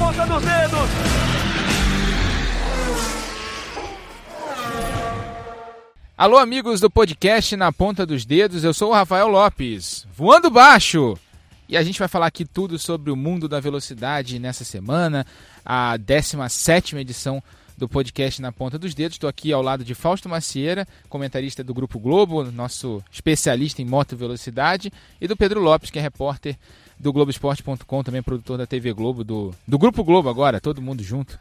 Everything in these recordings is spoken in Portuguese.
ponta dos dedos. Alô, amigos do podcast Na Ponta dos Dedos, eu sou o Rafael Lopes, voando baixo! E a gente vai falar aqui tudo sobre o mundo da velocidade nessa semana, a 17 edição do podcast Na Ponta dos Dedos. Estou aqui ao lado de Fausto Macieira, comentarista do Grupo Globo, nosso especialista em moto velocidade, e do Pedro Lopes, que é repórter do Globoesporte.com, também produtor da TV Globo, do, do Grupo Globo agora, todo mundo junto.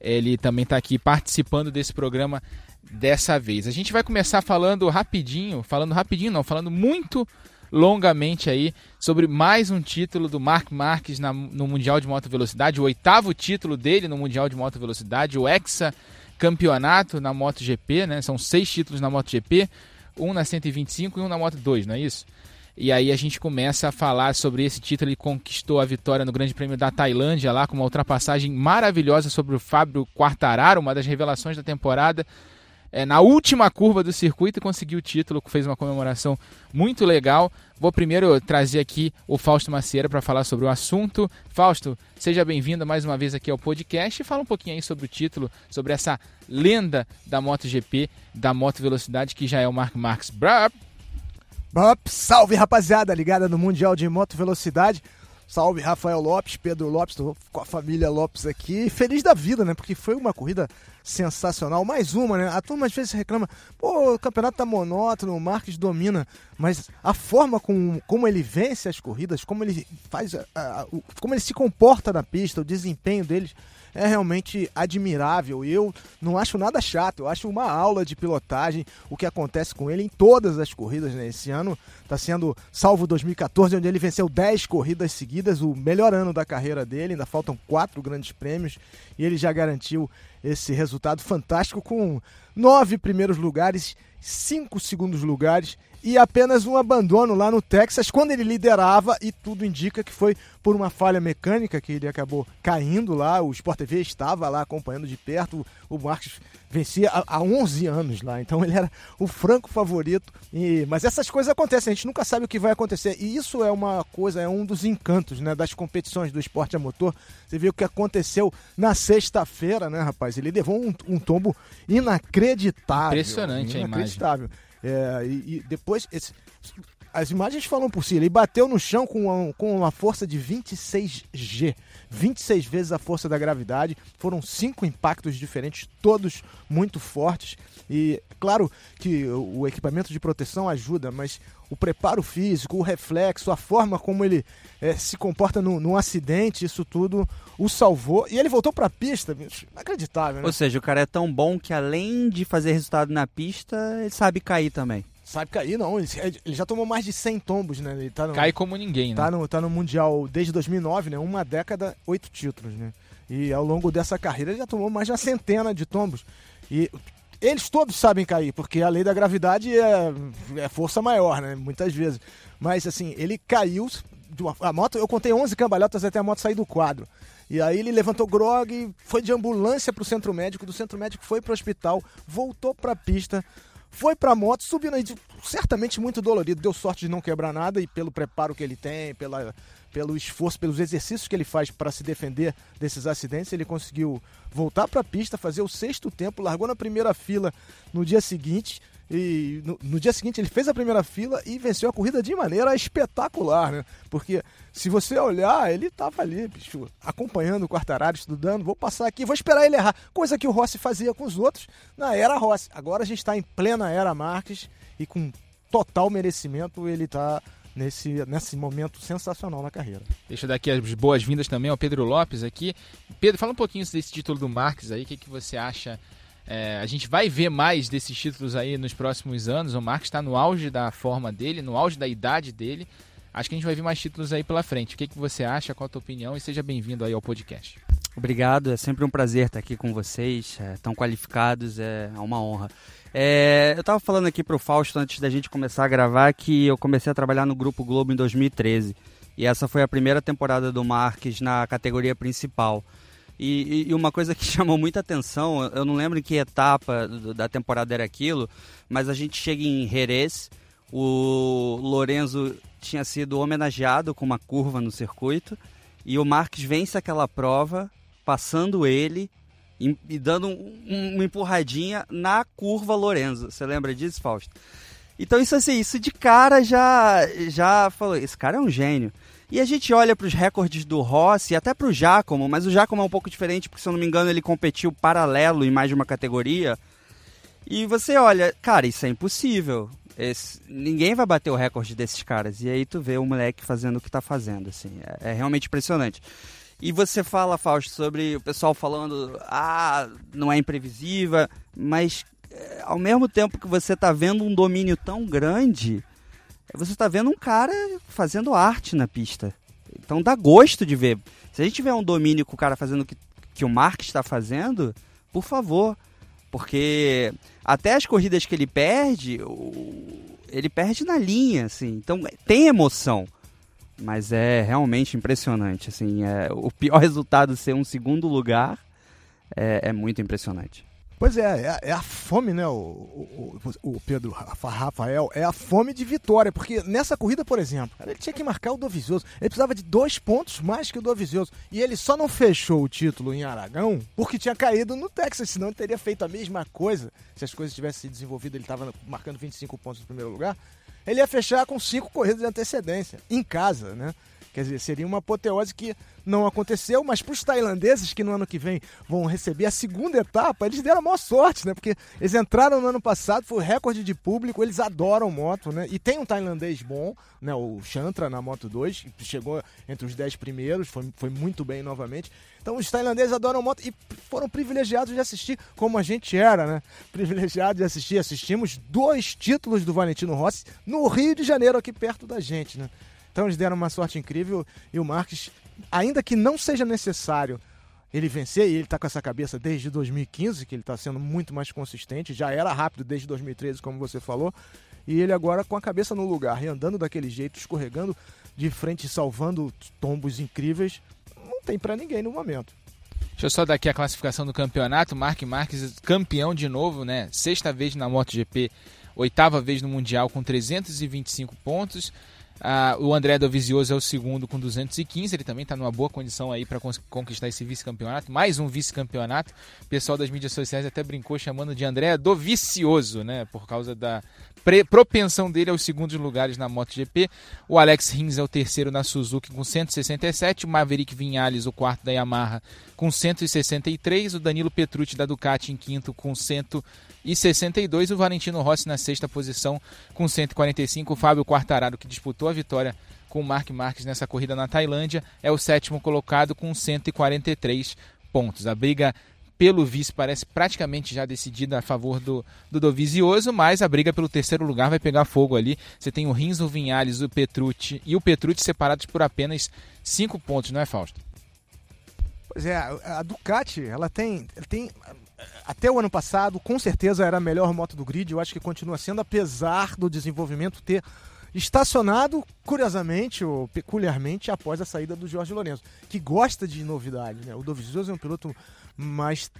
Ele também está aqui participando desse programa dessa vez. A gente vai começar falando rapidinho, falando rapidinho não, falando muito longamente aí sobre mais um título do Mark Marques na, no Mundial de Moto Velocidade, o oitavo título dele no Mundial de Moto Velocidade, o Hexa Campeonato na MotoGP, né? São seis títulos na MotoGP, um na 125 e um na Moto 2, não é isso? E aí a gente começa a falar sobre esse título. Ele conquistou a vitória no Grande Prêmio da Tailândia, lá com uma ultrapassagem maravilhosa sobre o Fábio Quartararo, uma das revelações da temporada é, na última curva do circuito conseguiu o título, fez uma comemoração muito legal. Vou primeiro trazer aqui o Fausto Macieira para falar sobre o assunto. Fausto, seja bem-vindo mais uma vez aqui ao podcast e fala um pouquinho aí sobre o título, sobre essa lenda da MotoGP, da moto velocidade que já é o Mark Marques. Brap. Brap. Salve rapaziada ligada no Mundial de Moto Velocidade. Salve Rafael Lopes, Pedro Lopes, tô com a família Lopes aqui. Feliz da vida, né? Porque foi uma corrida sensacional. Mais uma, né? A turma às vezes reclama, pô, o campeonato tá monótono, o Marques domina. Mas a forma com, como ele vence as corridas, como ele faz, a, a, como ele se comporta na pista, o desempenho deles é realmente admirável. Eu não acho nada chato, eu acho uma aula de pilotagem o que acontece com ele em todas as corridas. Né? Esse ano está sendo, salvo 2014, onde ele venceu 10 corridas seguidas, o melhor ano da carreira dele. Ainda faltam quatro grandes prêmios e ele já garantiu esse resultado fantástico com nove primeiros lugares, cinco segundos lugares e apenas um abandono lá no Texas quando ele liderava e tudo indica que foi por uma falha mecânica que ele acabou caindo lá. O Sport TV estava lá acompanhando de perto. O Marcos vencia há 11 anos lá, então ele era o franco favorito. E, mas essas coisas acontecem, a gente nunca sabe o que vai acontecer. E isso é uma coisa, é um dos encantos né, das competições do esporte a motor. Você viu o que aconteceu na sexta-feira, né, rapaz? Ele levou um, um tombo inacreditável. Impressionante inacreditável. a imagem. É, e, e, depois, esse, as imagens falam por si. Ele bateu no chão com uma, com uma força de 26G. 26 vezes a força da gravidade. Foram cinco impactos diferentes, todos muito fortes. E claro que o equipamento de proteção ajuda, mas o preparo físico, o reflexo, a forma como ele é, se comporta no, num acidente, isso tudo o salvou. E ele voltou para a pista, inacreditável, né? Ou seja, o cara é tão bom que além de fazer resultado na pista, ele sabe cair também. Sabe cair, não. Ele, ele já tomou mais de 100 tombos, né? Ele tá no, Cai como ninguém, né? Tá no, tá no Mundial desde 2009, né? Uma década, oito títulos, né? E ao longo dessa carreira ele já tomou mais de uma centena de tombos. E eles todos sabem cair, porque a lei da gravidade é, é força maior, né? Muitas vezes. Mas assim, ele caiu. Uma, a moto, eu contei 11 cambalhotas até a moto sair do quadro. E aí ele levantou grog, foi de ambulância para o centro médico, do centro médico foi para o hospital, voltou para a pista, foi pra moto, subindo aí, certamente muito dolorido. Deu sorte de não quebrar nada e pelo preparo que ele tem, pela, pelo esforço, pelos exercícios que ele faz para se defender desses acidentes, ele conseguiu voltar para a pista, fazer o sexto tempo, largou na primeira fila no dia seguinte. E no, no, dia seguinte ele fez a primeira fila e venceu a corrida de maneira espetacular, né? Porque se você olhar, ele estava ali, bicho, acompanhando o Quartararo, estudando, vou passar aqui, vou esperar ele errar. Coisa que o Rossi fazia com os outros na era Rossi. Agora a gente está em plena era Marques e com total merecimento ele está nesse, nesse momento sensacional na carreira. Deixa eu dar aqui as boas-vindas também ao Pedro Lopes aqui. Pedro, fala um pouquinho desse título do Marques aí, o que, que você acha? É, a gente vai ver mais desses títulos aí nos próximos anos. O Marques está no auge da forma dele, no auge da idade dele. Acho que a gente vai ver mais títulos aí pela frente. O que, que você acha? Qual a tua opinião? E seja bem-vindo aí ao podcast. Obrigado, é sempre um prazer estar aqui com vocês, é, tão qualificados, é uma honra. É, eu estava falando aqui para o Fausto antes da gente começar a gravar que eu comecei a trabalhar no Grupo Globo em 2013 e essa foi a primeira temporada do Marques na categoria principal. E, e, uma coisa que chamou muita atenção, eu não lembro em que etapa da temporada era aquilo, mas a gente chega em Jerez, o Lorenzo tinha sido homenageado com uma curva no circuito E o Marques vence aquela prova, passando ele e, e dando um, um, uma empurradinha na curva Lorenzo. Você lembra disso, Fausto? Então isso assim, isso de cara já já falou, esse cara é um gênio. E a gente olha para os recordes do Rossi até para o Giacomo, mas o Giacomo é um pouco diferente porque se eu não me engano ele competiu paralelo em mais de uma categoria. E você olha, cara, isso é impossível. Esse, ninguém vai bater o recorde desses caras. E aí tu vê o moleque fazendo o que tá fazendo, assim. É, é realmente impressionante. E você fala, Fausto, sobre o pessoal falando, ah, não é imprevisível, mas é, ao mesmo tempo que você está vendo um domínio tão grande, você está vendo um cara fazendo arte na pista. Então dá gosto de ver. Se a gente tiver um domínio com o cara fazendo o que, que o Mark está fazendo, por favor. Porque até as corridas que ele perde, ele perde na linha, assim. Então tem emoção. Mas é realmente impressionante. Assim, é, o pior resultado ser um segundo lugar é, é muito impressionante. Pois é, é, é, a fome, né, o, o, o, Pedro Rafael, é a fome de vitória, porque nessa corrida, por exemplo, ele tinha que marcar o Dovizioso, ele precisava de dois pontos mais que o Dovizioso, e ele só não fechou o título em Aragão porque tinha caído no Texas, senão ele teria feito a mesma coisa, se as coisas tivessem se desenvolvido, ele estava marcando 25 pontos no primeiro lugar, ele ia fechar com cinco corridas de antecedência, em casa, né? Quer dizer, seria uma apoteose que não aconteceu, mas para os tailandeses que no ano que vem vão receber a segunda etapa, eles deram a maior sorte, né? Porque eles entraram no ano passado, foi recorde de público, eles adoram moto, né? E tem um tailandês bom, né? O Chantra na Moto 2, que chegou entre os 10 primeiros, foi, foi muito bem novamente. Então os tailandeses adoram moto e foram privilegiados de assistir, como a gente era, né? Privilegiados de assistir. Assistimos dois títulos do Valentino Rossi no Rio de Janeiro, aqui perto da gente, né? Então eles deram uma sorte incrível e o Marques, ainda que não seja necessário ele vencer, e ele está com essa cabeça desde 2015, que ele está sendo muito mais consistente, já era rápido desde 2013, como você falou, e ele agora com a cabeça no lugar e andando daquele jeito, escorregando de frente, salvando tombos incríveis, não tem para ninguém no momento. Deixa eu só dar aqui a classificação do campeonato. Mark Marques campeão de novo, né? Sexta vez na MotoGP, oitava vez no Mundial com 325 pontos. Ah, o André Dovizioso é o segundo com 215, ele também está numa boa condição aí para conquistar esse vice-campeonato, mais um vice-campeonato. O pessoal das mídias sociais até brincou chamando de André Dovicioso, né, por causa da propensão dele aos segundos lugares na MotoGP. O Alex Rins é o terceiro na Suzuki com 167, o Maverick Vinhales o quarto da Yamaha com 163, o Danilo Petrucci da Ducati em quinto com 162, o Valentino Rossi na sexta posição com 145, o Fábio Quartararo que disputou a vitória com o Mark Marques nessa corrida na Tailândia é o sétimo colocado com 143 pontos. A briga pelo vice parece praticamente já decidida a favor do, do Dovizioso, mas a briga pelo terceiro lugar vai pegar fogo ali. Você tem o Rins, o Vinhales, o Petrucci e o Petrucci separados por apenas cinco pontos, não é, Fausto? Pois é, a Ducati, ela tem, ela tem até o ano passado, com certeza era a melhor moto do grid, eu acho que continua sendo, apesar do desenvolvimento ter estacionado, curiosamente ou peculiarmente, após a saída do Jorge Lourenço, que gosta de novidade. Né? O Dovizioso é um piloto mais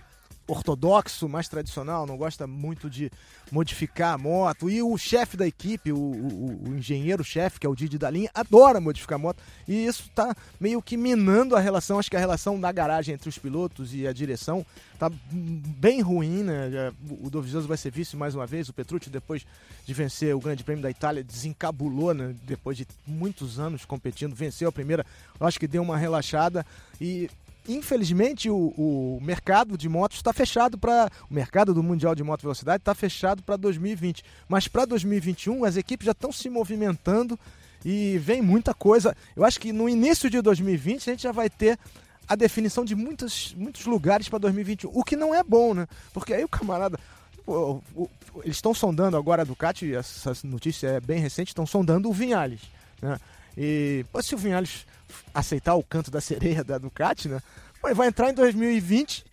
ortodoxo, mais tradicional, não gosta muito de modificar a moto. E o chefe da equipe, o, o, o engenheiro-chefe, que é o Didi da linha, adora modificar a moto. E isso está meio que minando a relação. Acho que a relação da garagem entre os pilotos e a direção está bem ruim, né? O Dovizioso vai ser vice mais uma vez. O Petrucci, depois de vencer o Grande Prêmio da Itália, desencabulou, né? Depois de muitos anos competindo, venceu a primeira. Acho que deu uma relaxada e infelizmente o, o mercado de motos está fechado para o mercado do mundial de moto velocidade está fechado para 2020, mas para 2021 as equipes já estão se movimentando e vem muita coisa. Eu acho que no início de 2020 a gente já vai ter a definição de muitos, muitos lugares para 2021, o que não é bom, né? Porque aí o camarada pô, o, eles estão sondando agora a Ducati, essa notícia é bem recente, estão sondando o Vinhales, né? E pô, se o Vinhales aceitar o canto da sereia da Ducati, né? Pô, vai entrar em 2020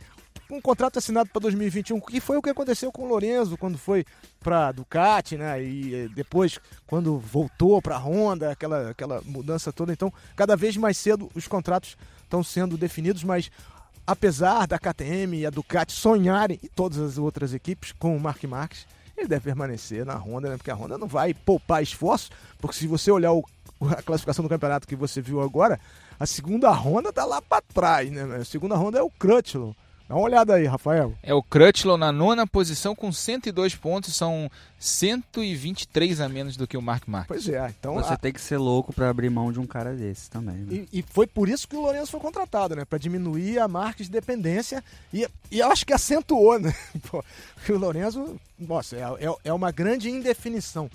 com um contrato assinado para 2021, que foi o que aconteceu com o Lorenzo quando foi para Ducati, né? E depois quando voltou para a Honda, aquela aquela mudança toda. Então, cada vez mais cedo os contratos estão sendo definidos, mas apesar da KTM e a Ducati sonharem e todas as outras equipes com o Mark Marques, ele deve permanecer na Honda, né? Porque a Honda não vai poupar esforços, porque se você olhar o a classificação do campeonato que você viu agora, a segunda ronda tá lá para trás, né? A segunda ronda é o Crutchlow. Dá uma olhada aí, Rafael. É o Crutchlow na nona posição com 102 pontos, são 123 a menos do que o Mark Marques. Pois é, então Você a- tem que ser louco pra abrir mão de um cara desse também. né? E, e foi por isso que o Lourenço foi contratado, né? Para diminuir a marca de dependência. E, e eu acho que acentuou, né? Pô, que o Lourenço, nossa, é, é, é uma grande indefinição.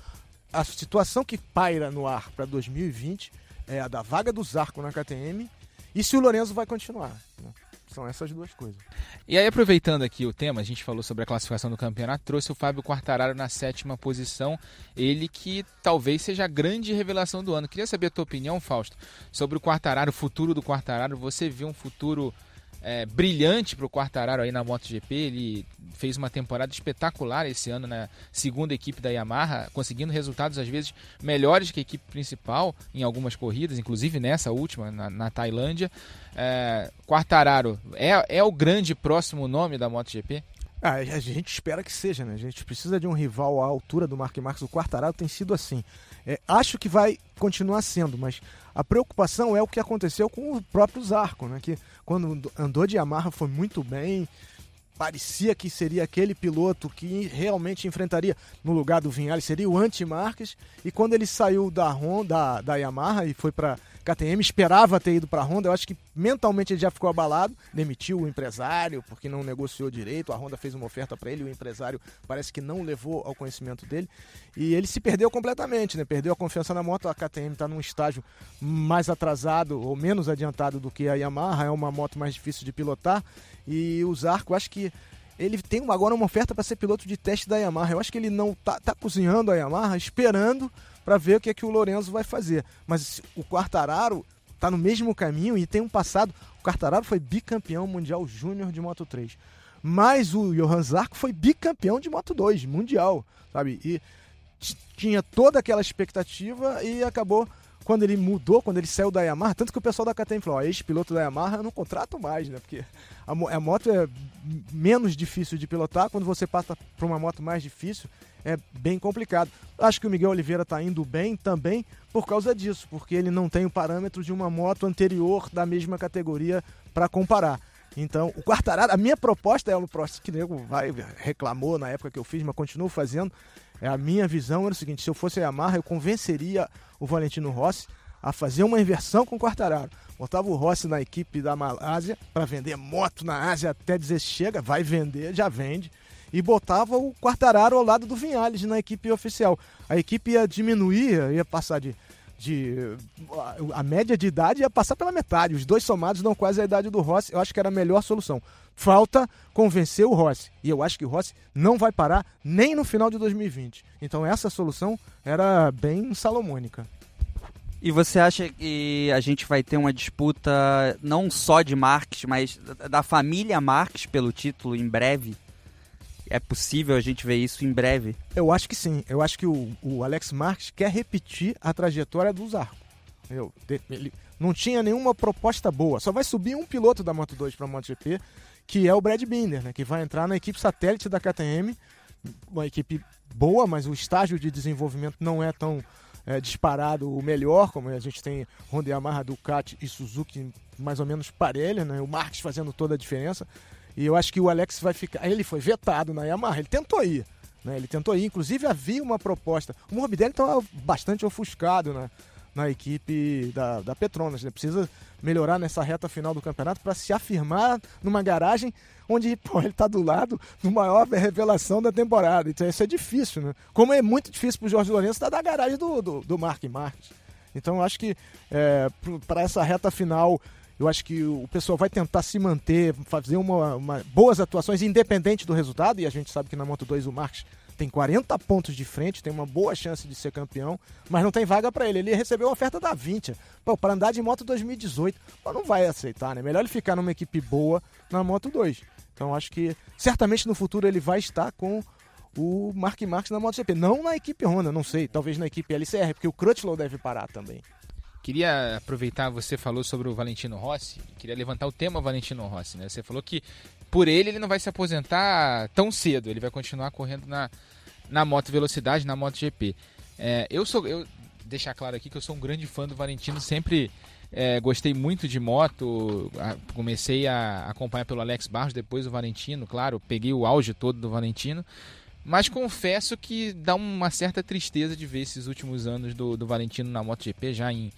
A situação que paira no ar para 2020 é a da vaga do Zarco na KTM e se o Lourenço vai continuar. né? São essas duas coisas. E aí, aproveitando aqui o tema, a gente falou sobre a classificação do campeonato, trouxe o Fábio Quartararo na sétima posição. Ele que talvez seja a grande revelação do ano. Queria saber a tua opinião, Fausto, sobre o Quartararo, o futuro do Quartararo. Você viu um futuro é, brilhante para o Quartararo aí na MotoGP. Ele fez uma temporada espetacular esse ano na segunda equipe da Yamaha, conseguindo resultados às vezes melhores que a equipe principal em algumas corridas, inclusive nessa última, na, na Tailândia. É, Quartararo é, é o grande próximo nome da MotoGP? Ah, a gente espera que seja, né? A gente precisa de um rival à altura do Mark Marques. O Quartararo tem sido assim. É, acho que vai continuar sendo, mas a preocupação é o que aconteceu com o próprio Zarco, né? Que quando andou de Yamaha foi muito bem, parecia que seria aquele piloto que realmente enfrentaria no lugar do Vinhales, seria o anti-Marques, e quando ele saiu da Honda, da, da Yamaha e foi para KTM, esperava ter ido para a Honda, eu acho que mentalmente ele já ficou abalado, demitiu o empresário porque não negociou direito, a Honda fez uma oferta para ele, o empresário parece que não levou ao conhecimento dele, e ele se perdeu completamente, né? Perdeu a confiança na moto, a KTM está num estágio mais atrasado ou menos adiantado do que a Yamaha, é uma moto mais difícil de pilotar, e o Zarco, acho que ele tem agora uma oferta para ser piloto de teste da Yamaha. Eu acho que ele não tá, tá cozinhando a Yamaha, esperando para ver o que é que o Lorenzo vai fazer. Mas o Quartararo tá no mesmo caminho e tem um passado. O Quartararo foi bicampeão mundial júnior de Moto 3. Mas o Johan Zarco foi bicampeão de Moto 2 mundial, sabe? E tinha toda aquela expectativa e acabou quando ele mudou, quando ele saiu da Yamaha, tanto que o pessoal da KTM falou, ó, ex-piloto da Yamaha eu não contrato mais, né? Porque a, a moto é menos difícil de pilotar, quando você passa para uma moto mais difícil, é bem complicado. Acho que o Miguel Oliveira está indo bem também por causa disso, porque ele não tem o parâmetro de uma moto anterior da mesma categoria para comparar. Então, o Quartararo, a minha proposta é o próximo que nego vai reclamou na época que eu fiz, mas continuo fazendo. É a minha visão era o seguinte: se eu fosse a Yamaha, eu convenceria o Valentino Rossi a fazer uma inversão com o Quartararo. Botava o Rossi na equipe da Malásia para vender moto na Ásia até dizer chega, vai vender, já vende. E botava o Quartararo ao lado do Vinhales na equipe oficial. A equipe ia diminuir, ia passar de. De a- a média de idade ia passar pela metade. Os dois somados dão quase a idade do Rossi. Eu acho que era a melhor solução. Falta convencer o Rossi. E eu acho que o Rossi não vai parar nem no final de 2020. Então essa solução era bem salomônica. E você acha que a gente vai ter uma disputa não só de Marques, mas da família Marques pelo título em breve? É possível a gente ver isso em breve? Eu acho que sim. Eu acho que o, o Alex Marques quer repetir a trajetória do Zarco. Eu, ele não tinha nenhuma proposta boa. Só vai subir um piloto da Moto 2 para a MotoGP, que é o Brad Binder, né, que vai entrar na equipe satélite da KTM. Uma equipe boa, mas o estágio de desenvolvimento não é tão é, disparado o melhor, como a gente tem Honda Yamaha, Ducati e Suzuki mais ou menos parelha, né? O Marques fazendo toda a diferença. E eu acho que o Alex vai ficar. Ele foi vetado na Yamaha, ele tentou ir. Né? Ele tentou ir, inclusive havia uma proposta. O Morbidelli estava bastante ofuscado na, na equipe da, da Petronas. Né? Precisa melhorar nessa reta final do campeonato para se afirmar numa garagem onde pô, ele está do lado do maior revelação da temporada. Então isso é difícil, né? Como é muito difícil para o Jorge Lourenço estar da garagem do, do, do Mark Marques. Então eu acho que é, para essa reta final eu acho que o pessoal vai tentar se manter, fazer uma, uma- boas atuações, independente do resultado. E a gente sabe que na Moto 2 o Marques tem 40 pontos de frente, tem uma boa chance de ser campeão, mas não tem vaga para ele. Ele recebeu a oferta da 20 para andar de moto 2018. Pô, não vai aceitar, né? Melhor ele ficar numa equipe boa na Moto 2. Então acho que certamente no futuro ele vai estar com o Mark Marques na MotoGP. Não na equipe Honda, não sei. Talvez na equipe LCR, porque o Crutchlow deve parar também. Queria aproveitar, você falou sobre o Valentino Rossi, queria levantar o tema Valentino Rossi, né? Você falou que por ele ele não vai se aposentar tão cedo, ele vai continuar correndo na, na moto velocidade, na MotoGP. É, eu sou eu deixar claro aqui que eu sou um grande fã do Valentino, sempre é, gostei muito de moto, comecei a acompanhar pelo Alex Barros, depois o Valentino, claro, peguei o auge todo do Valentino, mas confesso que dá uma certa tristeza de ver esses últimos anos do, do Valentino na MotoGP já em,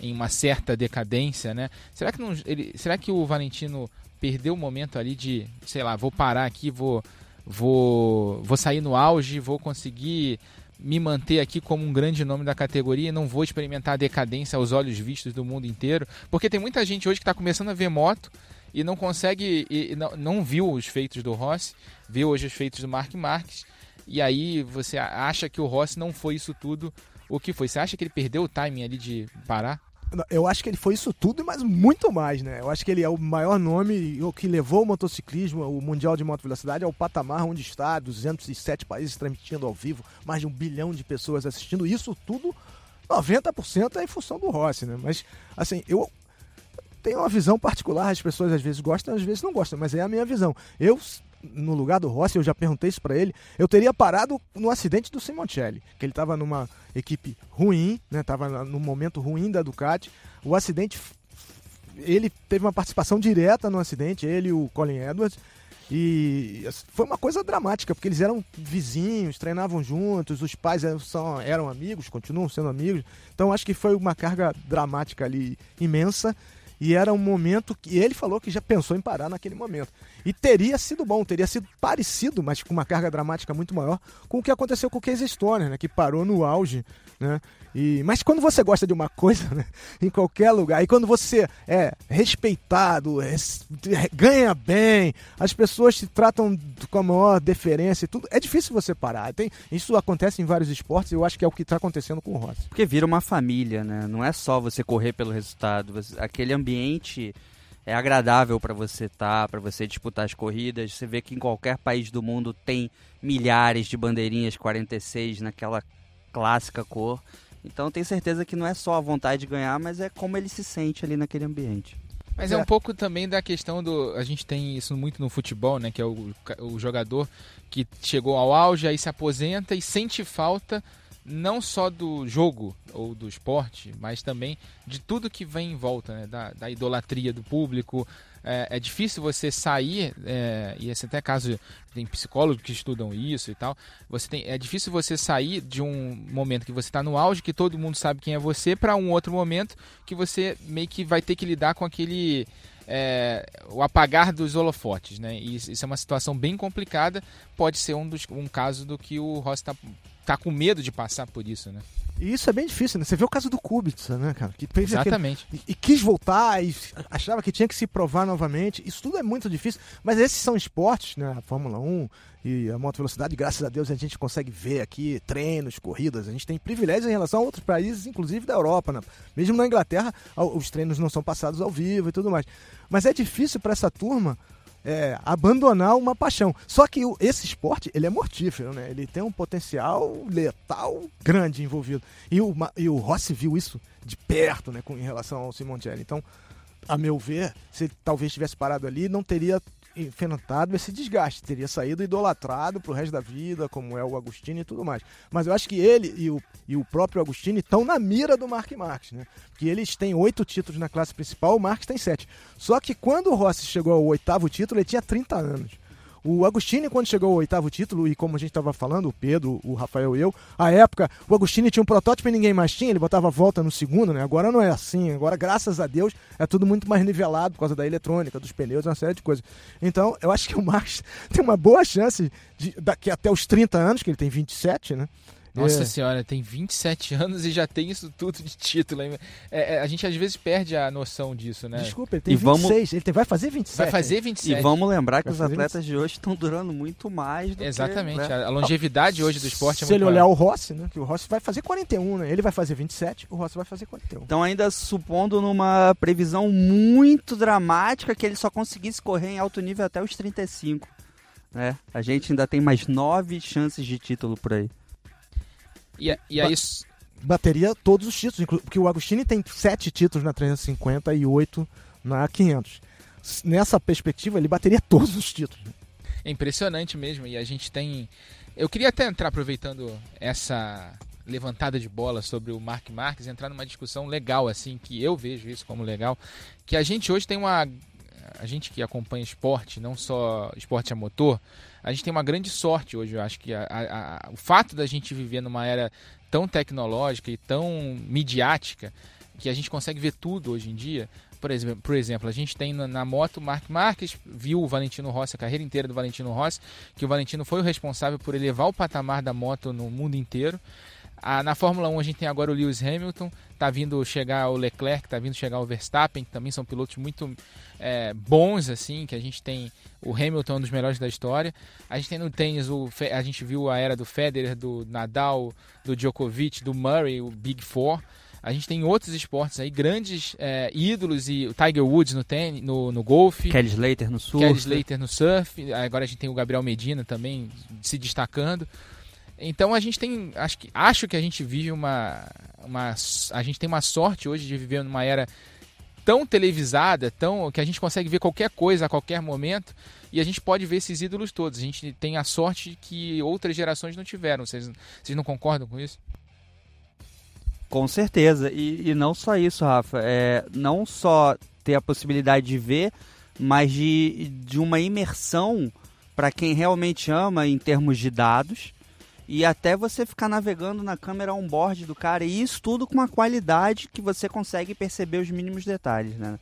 em uma certa decadência, né? Será que, não, ele, será que o Valentino perdeu o momento ali de, sei lá, vou parar aqui, vou, vou, vou sair no auge, vou conseguir me manter aqui como um grande nome da categoria e não vou experimentar a decadência aos olhos vistos do mundo inteiro. Porque tem muita gente hoje que está começando a ver moto e não consegue, e não, não viu os feitos do Rossi, viu hoje os feitos do Mark Marques, e aí você acha que o Rossi não foi isso tudo o que foi. Você acha que ele perdeu o timing ali de parar? Eu acho que ele foi isso tudo, mas muito mais, né? Eu acho que ele é o maior nome, o que levou o motociclismo, o Mundial de Moto Velocidade, ao patamar onde está, 207 países transmitindo ao vivo, mais de um bilhão de pessoas assistindo. Isso tudo, 90% é em função do Rossi, né? Mas, assim, eu tenho uma visão particular, as pessoas às vezes gostam, às vezes não gostam, mas é a minha visão. Eu no lugar do Rossi, eu já perguntei isso para ele, eu teria parado no acidente do Simoncelli, que ele estava numa equipe ruim, né, num momento ruim da Ducati. O acidente, ele teve uma participação direta no acidente, ele e o Colin Edwards, e foi uma coisa dramática, porque eles eram vizinhos, treinavam juntos, os pais eram, são, eram amigos, continuam sendo amigos. Então acho que foi uma carga dramática ali imensa. E era um momento que ele falou que já pensou em parar naquele momento. E teria sido bom, teria sido parecido, mas com uma carga dramática muito maior, com o que aconteceu com o Casey Stoner, né, que parou no auge. Né? E, mas quando você gosta de uma coisa, né, em qualquer lugar, e quando você é respeitado, é, ganha bem, as pessoas te tratam com a maior deferência e tudo, é difícil você parar. Tem, isso acontece em vários esportes eu acho que é o que está acontecendo com o Rossi. Porque vira uma família, né? Não é só você correr pelo resultado, aquele ambiente é agradável para você estar, tá, para você disputar as corridas. Você vê que em qualquer país do mundo tem milhares de bandeirinhas 46 naquela clássica cor. Então tenho certeza que não é só a vontade de ganhar, mas é como ele se sente ali naquele ambiente. Mas é, é um pouco também da questão do. A gente tem isso muito no futebol, né? Que é o, o jogador que chegou ao auge, aí se aposenta e sente falta não só do jogo ou do esporte, mas também de tudo que vem em volta, né? da, da idolatria do público. É, é difícil você sair, é, e esse até caso tem psicólogos que estudam isso e tal. Você tem, é difícil você sair de um momento que você está no auge, que todo mundo sabe quem é você, para um outro momento que você meio que vai ter que lidar com aquele é, o apagar dos holofotes, né? E isso é uma situação bem complicada. Pode ser um, dos, um caso do que o Ross está tá com medo de passar por isso, né? E isso é bem difícil, né? Você vê o caso do Kubica, né, cara? Que fez Exatamente. Aquele, e, e, quis voltar e achava que tinha que se provar novamente. Isso tudo é muito difícil. Mas esses são esportes, né? A Fórmula 1 e a moto velocidade, graças a Deus a gente consegue ver aqui treinos, corridas. A gente tem privilégios em relação a outros países, inclusive da Europa. Né? Mesmo na Inglaterra, os treinos não são passados ao vivo e tudo mais. Mas é difícil para essa turma é, abandonar uma paixão. Só que o, esse esporte ele é mortífero, né? Ele tem um potencial letal grande envolvido. E o, e o Rossi viu isso de perto, né, com, em relação ao Simoncelli. Então, a meu ver, se ele talvez tivesse parado ali, não teria enfrentado esse desgaste, teria saído idolatrado pro resto da vida, como é o Agostini e tudo mais. Mas eu acho que ele e o, e o próprio Agostini estão na mira do Mark Marques, né? Porque eles têm oito títulos na classe principal, o Marques tem sete. Só que quando o Rossi chegou ao oitavo título, ele tinha 30 anos. O Agostini, quando chegou ao oitavo título, e como a gente estava falando, o Pedro, o Rafael e eu, a época, o Agostini tinha um protótipo e ninguém mais tinha, ele botava a volta no segundo, né? Agora não é assim. Agora, graças a Deus, é tudo muito mais nivelado por causa da eletrônica, dos pneus, uma série de coisas. Então, eu acho que o Max tem uma boa chance de, daqui até os 30 anos, que ele tem 27, né? Nossa é. senhora, tem 27 anos e já tem isso tudo de título. É, é, a gente às vezes perde a noção disso, né? Desculpa, ele tem e 26, vamos... ele vai fazer 27. Vai fazer 27. E vamos lembrar que os atletas 27. de hoje estão durando muito mais do Exatamente, que, né? a longevidade hoje do esporte é Se ele olhar o Rossi, né? Que o Rossi vai fazer 41, né? Ele vai fazer 27, o Rossi vai fazer 41. Então ainda supondo numa previsão muito dramática que ele só conseguisse correr em alto nível até os 35. Né? A gente ainda tem mais nove chances de título por aí. E, e aí. Bateria todos os títulos, porque o Agostini tem sete títulos na 350 e oito na 500. Nessa perspectiva, ele bateria todos os títulos. É impressionante mesmo. E a gente tem. Eu queria até entrar aproveitando essa levantada de bola sobre o Mark Marques, entrar numa discussão legal, assim, que eu vejo isso como legal, que a gente hoje tem uma. A gente que acompanha esporte, não só esporte a motor, a gente tem uma grande sorte hoje. Eu acho que a, a, o fato da gente viver numa era tão tecnológica e tão midiática que a gente consegue ver tudo hoje em dia. Por exemplo, por exemplo a gente tem na, na moto Mark Marques, viu o Valentino Rossi, a carreira inteira do Valentino Rossi, que o Valentino foi o responsável por elevar o patamar da moto no mundo inteiro. Ah, na Fórmula 1 a gente tem agora o Lewis Hamilton, tá vindo chegar o Leclerc, tá vindo chegar o Verstappen, que também são pilotos muito é, bons, assim, que a gente tem o Hamilton, um dos melhores da história. A gente tem no tênis, o, a gente viu a era do Federer, do Nadal, do Djokovic, do Murray, o Big Four. A gente tem outros esportes aí, grandes é, ídolos, e o Tiger Woods no, tênis, no, no golfe. Kelly Slater no surf. Kelly Slater no surf. Agora a gente tem o Gabriel Medina também se destacando. Então a gente tem, acho que, acho que a gente vive uma, uma, a gente tem uma sorte hoje de viver numa era tão televisada, tão que a gente consegue ver qualquer coisa a qualquer momento e a gente pode ver esses ídolos todos. A gente tem a sorte que outras gerações não tiveram. Vocês, vocês não concordam com isso? Com certeza. E, e não só isso, Rafa. É, não só ter a possibilidade de ver, mas de, de uma imersão para quem realmente ama em termos de dados e até você ficar navegando na câmera on-board do cara. E isso tudo com uma qualidade que você consegue perceber os mínimos detalhes, né?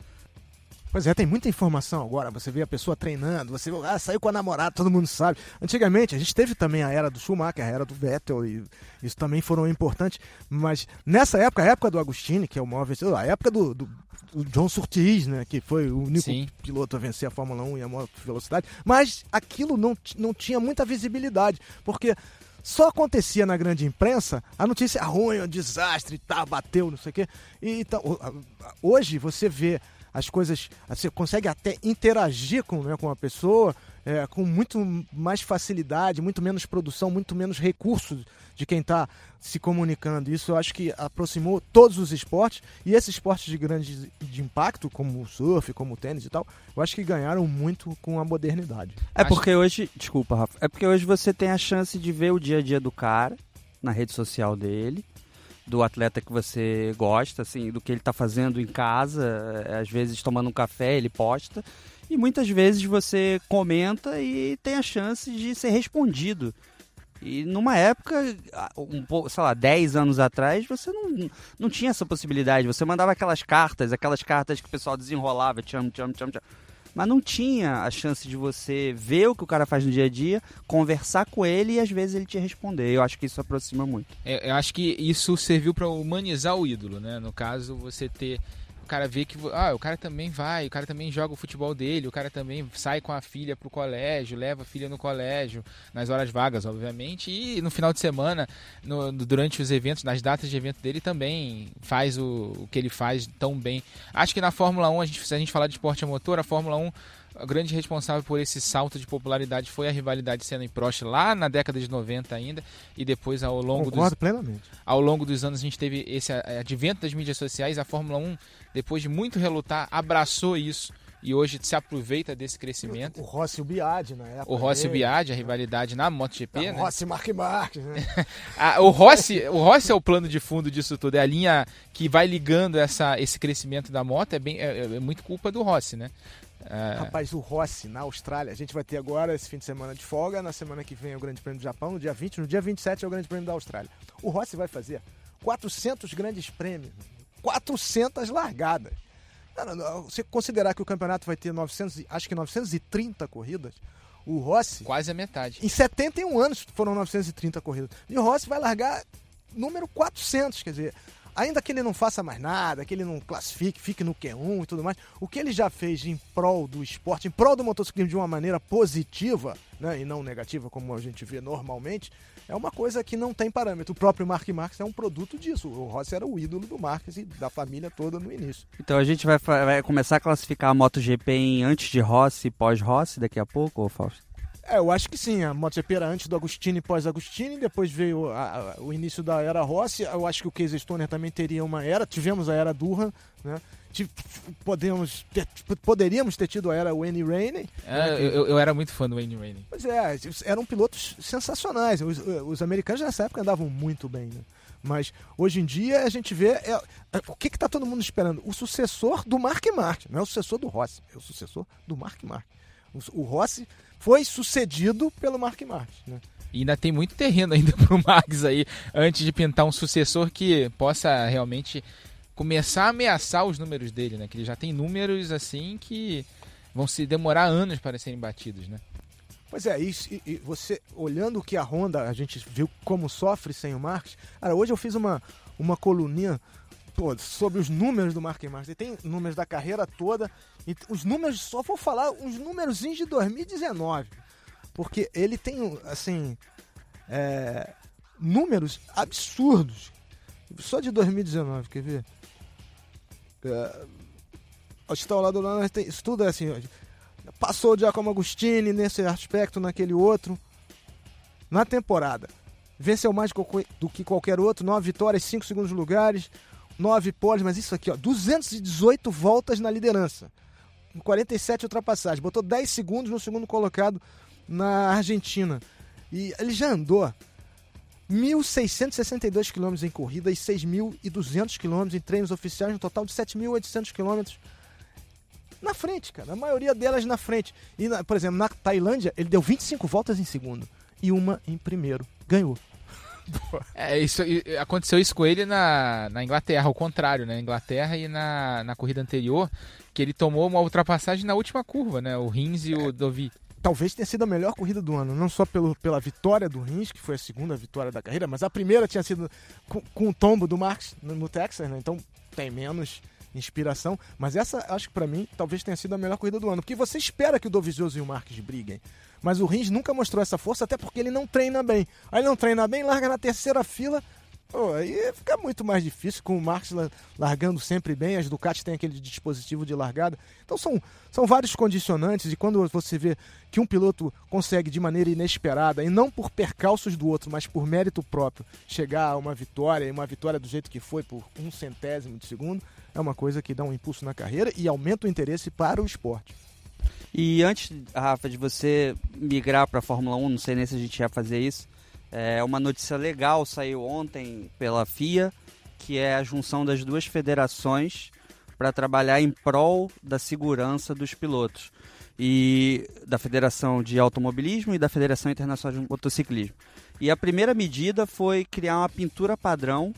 Pois é, tem muita informação agora. Você vê a pessoa treinando, você vê, ah, saiu com a namorada, todo mundo sabe. Antigamente, a gente teve também a era do Schumacher, a era do Vettel, e isso também foram importantes. Mas nessa época, a época do Agostini, que é o maior vencedor, a época do, do, do John Surtees, né, que foi o único Sim. piloto a vencer a Fórmula 1 e a moto velocidade, mas aquilo não, não tinha muita visibilidade, porque só acontecia na grande imprensa a notícia ruim, um desastre, tá, bateu, não sei o quê. E, então, hoje você vê as coisas. Você consegue até interagir com, né, com a pessoa é, com muito mais facilidade, muito menos produção, muito menos recursos de quem está se comunicando. Isso eu acho que aproximou todos os esportes e esses esportes de grande de impacto, como o surf, como o tênis e tal, eu acho que ganharam muito com a modernidade. É porque hoje, desculpa, Rafa, é porque hoje você tem a chance de ver o dia a dia do cara na rede social dele do atleta que você gosta, assim, do que ele está fazendo em casa, é, às vezes tomando um café, ele posta, e muitas vezes você comenta e tem a chance de ser respondido. E numa época, um pouco, sei lá, 10 anos atrás, você não, não tinha essa possibilidade. Você mandava aquelas cartas, aquelas cartas que o pessoal desenrolava, tcham, tcham, tcham, tcham mas não tinha a chance de você ver o que o cara faz no dia a dia, conversar com ele e às vezes ele te responder. Eu acho que isso aproxima muito. É, eu acho que isso serviu para humanizar o ídolo, né? No caso, você ter cara vê que ah, o cara também vai, o cara também joga o futebol dele, o cara também sai com a filha pro colégio, leva a filha no colégio, nas horas vagas, obviamente, e no final de semana, no, durante os eventos, nas datas de evento dele também faz o, o que ele faz tão bem. Acho que na Fórmula 1, a gente, se a gente falar de esporte a motor, a Fórmula 1 o grande responsável por esse salto de popularidade foi a rivalidade Senna e Prost lá na década de 90 ainda e depois ao longo Concordo dos plenamente. ao longo dos anos a gente teve esse advento das mídias sociais, a Fórmula 1 depois de muito relutar abraçou isso e hoje se aproveita desse crescimento. O Rossi e o Biad, na época. O Rossi e o Biad, a rivalidade na MotoGP, é, né? O Rossi e Mark Marques, né? o, Rossi, o Rossi é o plano de fundo disso tudo, é a linha que vai ligando essa, esse crescimento da moto, é, bem, é, é muito culpa do Rossi, né? É... Rapaz, o Rossi na Austrália, a gente vai ter agora esse fim de semana de folga, na semana que vem é o Grande Prêmio do Japão, no dia 20, no dia 27 é o Grande Prêmio da Austrália. O Rossi vai fazer 400 grandes prêmios, 400 largadas. Você considerar que o campeonato vai ter 900, acho que 930 corridas, o Rossi. Quase a metade. Em 71 anos foram 930 corridas. E o Rossi vai largar número 400, quer dizer, ainda que ele não faça mais nada, que ele não classifique, fique no Q1 e tudo mais, o que ele já fez em prol do esporte, em prol do motociclismo de uma maneira positiva, né, e não negativa como a gente vê normalmente, é uma coisa que não tem parâmetro. O próprio Mark Marques é um produto disso. O Rossi era o ídolo do Marques e da família toda no início. Então a gente vai, vai começar a classificar a MotoGP em antes de Rossi e pós-Rossi daqui a pouco, ou Fausto? É, eu acho que sim. A MotoGP era antes do Agostini e pós-Agostini, depois veio a, a, o início da era Rossi. Eu acho que o Casey Stoner também teria uma era. Tivemos a era Durham, né? Podemos ter, poderíamos ter tido a era Wayne Rainey. É, né, eu, eu, era muito fã do Wayne Rainey. Pois é, eram pilotos sensacionais. Os, os, americanos nessa época andavam muito bem, né? Mas hoje em dia a gente vê. É, é, o que está todo mundo esperando? O sucessor do Mark Marques. Não é o sucessor do Rossi, é o sucessor do Mark Marques. O, o Rossi foi sucedido pelo Mark Marques. Né? E ainda tem muito terreno ainda para o Marques aí, antes de pintar um sucessor que possa realmente começar a ameaçar os números dele, né? Que ele já tem números assim que vão se demorar anos para serem batidos, né? Pois é, isso, e, e você olhando que a Honda, a gente viu como sofre sem o Marques. Cara, hoje eu fiz uma, uma coluninha pô, sobre os números do Marques Marques. Ele tem números da carreira toda. E os números, só vou falar uns números de 2019. Porque ele tem, assim, é, números absurdos. Só de 2019, quer ver? É, está ao lado lá, isso tudo é assim passou o Giacomo Agostini nesse aspecto, naquele outro. Na temporada, venceu mais do que qualquer outro, nove vitórias, cinco segundos lugares, nove poles, mas isso aqui, ó, 218 voltas na liderança. 47 ultrapassagens, botou 10 segundos no segundo colocado na Argentina. E ele já andou 1.662 km em corrida e 6.200 km em treinos oficiais, no total de 7.800 km na frente, cara. A maioria delas na frente. E, na, por exemplo, na Tailândia, ele deu 25 voltas em segundo e uma em primeiro. Ganhou. É, isso, aconteceu isso com ele na, na Inglaterra, ao contrário, né? na Inglaterra e na, na corrida anterior, que ele tomou uma ultrapassagem na última curva, né? O Rins e o é, Dovi. Talvez tenha sido a melhor corrida do ano, não só pelo, pela vitória do Rins, que foi a segunda vitória da carreira, mas a primeira tinha sido com, com o tombo do Marx no, no Texas, né? Então tem menos inspiração. Mas essa, acho que para mim, talvez tenha sido a melhor corrida do ano. Porque você espera que o Dovizioso e o Marques briguem. Mas o Rins nunca mostrou essa força, até porque ele não treina bem. Aí não treina bem, larga na terceira fila, Pô, aí fica muito mais difícil com o Marx largando sempre bem, as Ducati têm aquele dispositivo de largada. Então são, são vários condicionantes e quando você vê que um piloto consegue de maneira inesperada, e não por percalços do outro, mas por mérito próprio, chegar a uma vitória, e uma vitória do jeito que foi, por um centésimo de segundo, é uma coisa que dá um impulso na carreira e aumenta o interesse para o esporte. E antes, Rafa, de você migrar para a Fórmula 1, não sei nem se a gente ia fazer isso, é, uma notícia legal saiu ontem pela FIA, que é a junção das duas federações para trabalhar em prol da segurança dos pilotos. E da Federação de Automobilismo e da Federação Internacional de Motociclismo. E a primeira medida foi criar uma pintura padrão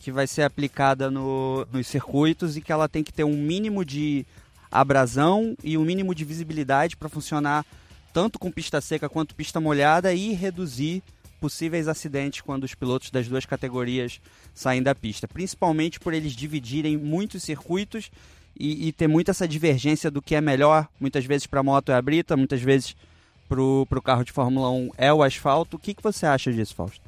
que vai ser aplicada no, nos circuitos e que ela tem que ter um mínimo de abrasão e um mínimo de visibilidade para funcionar tanto com pista seca quanto pista molhada e reduzir possíveis acidentes quando os pilotos das duas categorias saem da pista, principalmente por eles dividirem muitos circuitos e, e ter muita essa divergência do que é melhor. Muitas vezes para a moto é a brita, muitas vezes para o carro de Fórmula 1 é o asfalto. O que, que você acha disso, Fausto?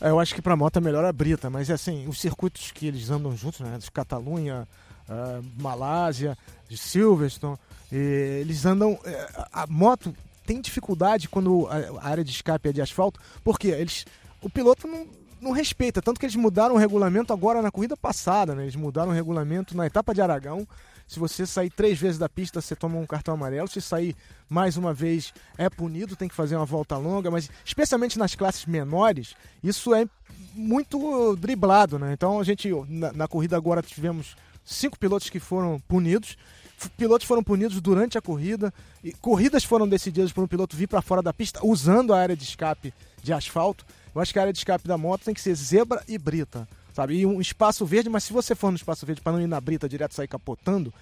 Eu acho que para a moto é melhor a brita, mas assim, os circuitos que eles andam juntos, né, de Catalunha, uh, Malásia, de Silverstone, eles andam. É, a moto tem dificuldade quando a área de escape é de asfalto, porque eles, o piloto não, não respeita, tanto que eles mudaram o regulamento agora na corrida passada, né? Eles mudaram o regulamento na etapa de Aragão. Se você sair três vezes da pista, você toma um cartão amarelo. Se sair mais uma vez, é punido, tem que fazer uma volta longa. Mas, especialmente nas classes menores, isso é muito driblado, né? Então, a gente, na, na corrida agora, tivemos cinco pilotos que foram punidos pilotos foram punidos durante a corrida, e corridas foram decididas por um piloto vir para fora da pista usando a área de escape de asfalto. Eu acho que a área de escape da moto tem que ser zebra e brita, sabe? E um espaço verde, mas se você for no espaço verde para não ir na brita direto sair capotando,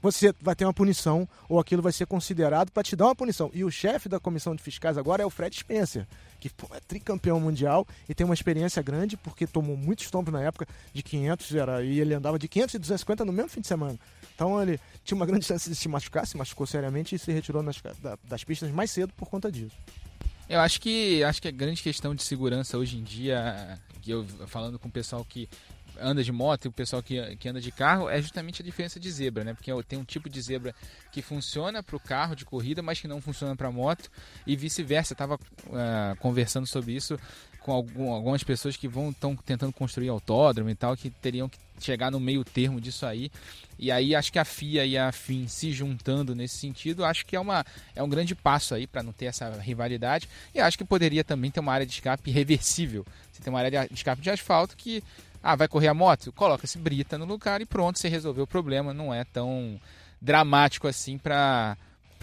você vai ter uma punição ou aquilo vai ser considerado para te dar uma punição. E o chefe da comissão de fiscais agora é o Fred Spencer, que pô, é tricampeão mundial e tem uma experiência grande porque tomou muitos tombos na época de 500 era, e ele andava de 500 e 250 no mesmo fim de semana. Então ele tinha uma grande chance de se machucar, se machucou seriamente e se retirou nas, da, das pistas mais cedo por conta disso. Eu acho que acho que a grande questão de segurança hoje em dia, eu falando com o pessoal que anda de moto e o pessoal que, que anda de carro é justamente a diferença de zebra, né? Porque tem um tipo de zebra que funciona para o carro de corrida, mas que não funciona para moto e vice-versa. Estava uh, ah, conversando sobre isso com algum, algumas pessoas que vão estão tentando construir autódromo e tal, que teriam que chegar no meio termo disso aí. E aí acho que a FIA e a FIM se juntando nesse sentido, acho que é, uma, é um grande passo aí para não ter essa rivalidade. E acho que poderia também ter uma área de escape reversível. Você tem uma área de escape de asfalto que ah, vai correr a moto? Coloca-se brita no lugar e pronto, você resolveu o problema. Não é tão dramático assim para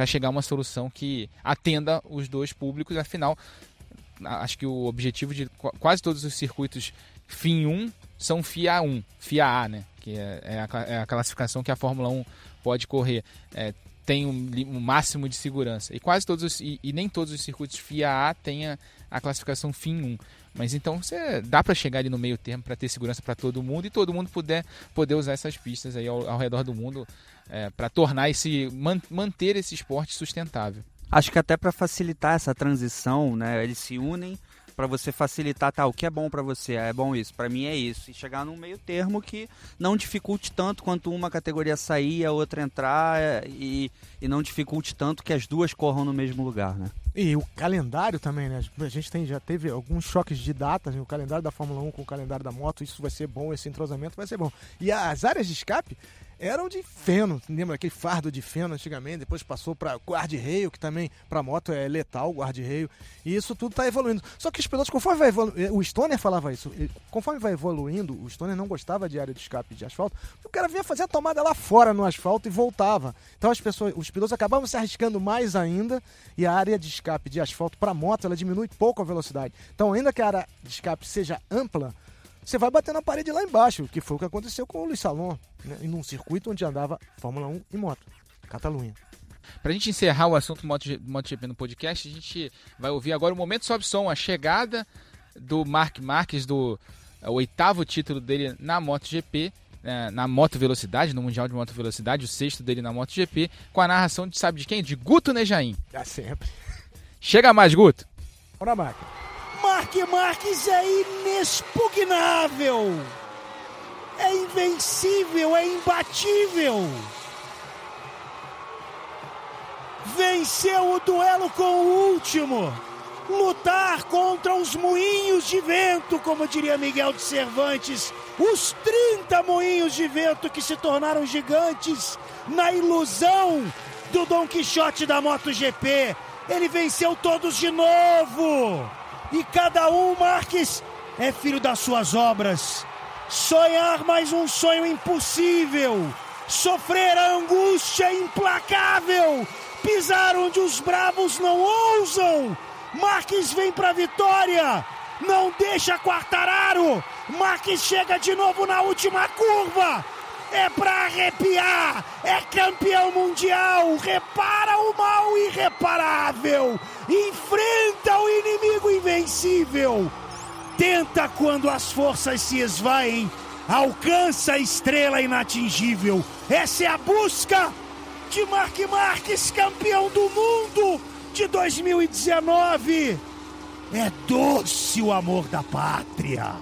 chegar a uma solução que atenda os dois públicos. Afinal, acho que o objetivo de quase todos os circuitos FIM 1 são FIA 1, FIA A, né? Que é, é, a, é a, classificação que a Fórmula 1 pode correr. É, tem um, um, máximo de segurança. E quase todos os, e, e, nem todos os circuitos FIA A têm a, a classificação FIM 1. Mas então você dá para chegar ali no meio termo para ter segurança para todo mundo e todo mundo puder poder usar essas pistas aí ao, ao redor do mundo é, para tornar esse man, manter esse esporte sustentável. Acho que até para facilitar essa transição, né, eles se unem para você facilitar, tá, o que é bom para você, é bom isso, para mim é isso, e chegar num meio termo que não dificulte tanto quanto uma categoria sair a outra entrar é, e, e não dificulte tanto que as duas corram no mesmo lugar, né? E o calendário também, né? A gente tem, já teve alguns choques de datas, né? o calendário da Fórmula 1 com o calendário da moto, isso vai ser bom, esse entrosamento vai ser bom. E as áreas de escape, eram de feno, lembra aquele fardo de feno antigamente, depois passou para guarda-reio, que também para moto é letal, guarda-reio, e isso tudo está evoluindo. Só que os pilotos, conforme vai evoluindo, o Stoner falava isso, conforme vai evoluindo, o Stoner não gostava de área de escape de asfalto, o cara vinha fazer a tomada lá fora no asfalto e voltava. Então as pessoas, os pilotos acabavam se arriscando mais ainda, e a área de escape de asfalto para moto, ela diminui pouco a velocidade. Então ainda que a área de escape seja ampla, você vai bater na parede lá embaixo, que foi o que aconteceu com o Luiz Salon, né, em um circuito onde andava Fórmula 1 e moto, Catalunha. Para a gente encerrar o assunto MotoGP no podcast, a gente vai ouvir agora o Momento Sobe Som, a chegada do Mark Marques, do é, oitavo título dele na MotoGP, né, na moto velocidade, no Mundial de Moto Velocidade, o sexto dele na MotoGP, com a narração de sabe de quem? De Guto Nejaim. É sempre. Chega mais, Guto. Bora, máquina. Mark Marques é inexpugnável, é invencível, é imbatível. Venceu o duelo com o último. Lutar contra os moinhos de vento, como diria Miguel de Cervantes, os 30 moinhos de vento que se tornaram gigantes na ilusão do Dom Quixote da MotoGP. Ele venceu todos de novo e cada um, Marques, é filho das suas obras. Sonhar mais um sonho impossível, sofrer a angústia implacável, pisar onde os bravos não ousam. Marques vem para a vitória, não deixa Quartararo. Marques chega de novo na última curva é para arrepiar, é campeão mundial, repara o mal irreparável, enfrenta o inimigo invencível, tenta quando as forças se esvaem, alcança a estrela inatingível. Essa é a busca de Mark Marques, campeão do mundo de 2019. É doce o amor da pátria.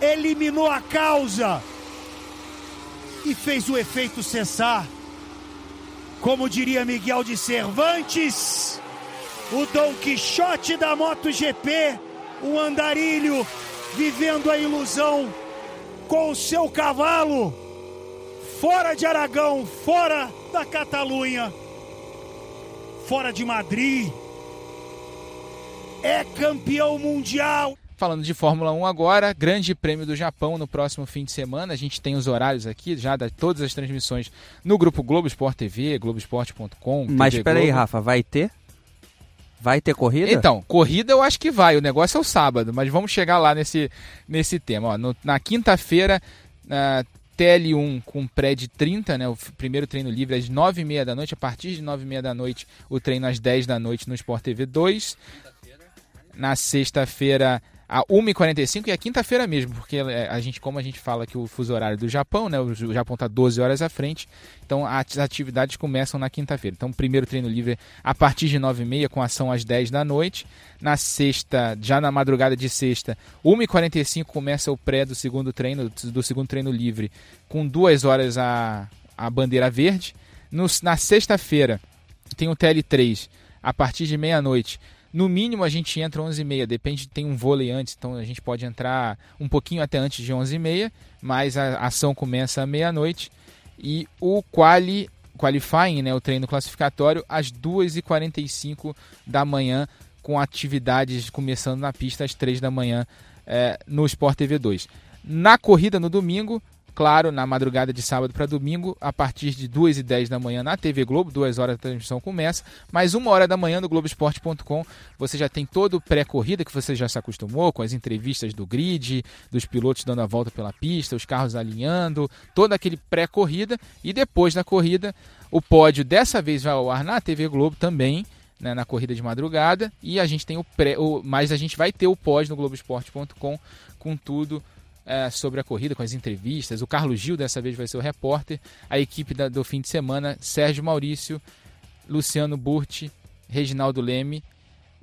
Eliminou a causa e fez o efeito cessar. Como diria Miguel de Cervantes, o Dom Quixote da MotoGP, o andarilho vivendo a ilusão com o seu cavalo, fora de Aragão, fora da Catalunha, fora de Madrid, é campeão mundial. Falando de Fórmula 1 agora, Grande Prêmio do Japão no próximo fim de semana. A gente tem os horários aqui, já de todas as transmissões no grupo Globo Esporte TV, Globoesporte.com. Mas espera aí, Rafa, vai ter? Vai ter corrida? Então, corrida eu acho que vai. O negócio é o sábado, mas vamos chegar lá nesse, nesse tema. Ó, no, na quinta-feira, uh, TL1 com pré de 30, né? O primeiro treino livre às 9h30 da noite. A partir de 9h30 da noite, o treino às 10 da noite no Sport TV 2. Na sexta-feira, a 1h45 e a quinta-feira mesmo, porque é, a gente, como a gente fala que o fuso horário do Japão, né? O Japão está 12 horas à frente, então as atividades começam na quinta-feira. Então, primeiro treino livre a partir de 9h30, com ação às 10 da noite. Na sexta, já na madrugada de sexta, 1h45 começa o pré do segundo treino, do segundo treino livre, com duas horas a, a bandeira verde. No, na sexta-feira, tem o TL3 a partir de meia-noite No mínimo a gente entra 11h30, depende, tem um vôlei antes, então a gente pode entrar um pouquinho até antes de 11h30, mas a ação começa à meia-noite. E o quali, qualifying, né, o treino classificatório, às 2h45 da manhã, com atividades começando na pista às 3 da manhã é, no Sport TV 2. Na corrida no domingo, claro, na madrugada de sábado para domingo, a partir de 2 e 10 da manhã na TV Globo, duas horas da transmissão começa, mas uma hora da manhã no Globoesporte.com você já tem todo o pré-corrida que você já se acostumou, com as entrevistas do grid, dos pilotos dando a volta pela pista, os carros alinhando, todo aquele pré-corrida, e depois da corrida, o pódio dessa vez vai ao ar na TV Globo também, né, na corrida de madrugada, e a gente tem o pré, o, mas a gente vai ter o pódio no Globoesporte.com com tudo é, sobre a corrida, com as entrevistas. O Carlos Gil dessa vez vai ser o repórter. A equipe da, do fim de semana, Sérgio Maurício, Luciano Burti, Reginaldo Leme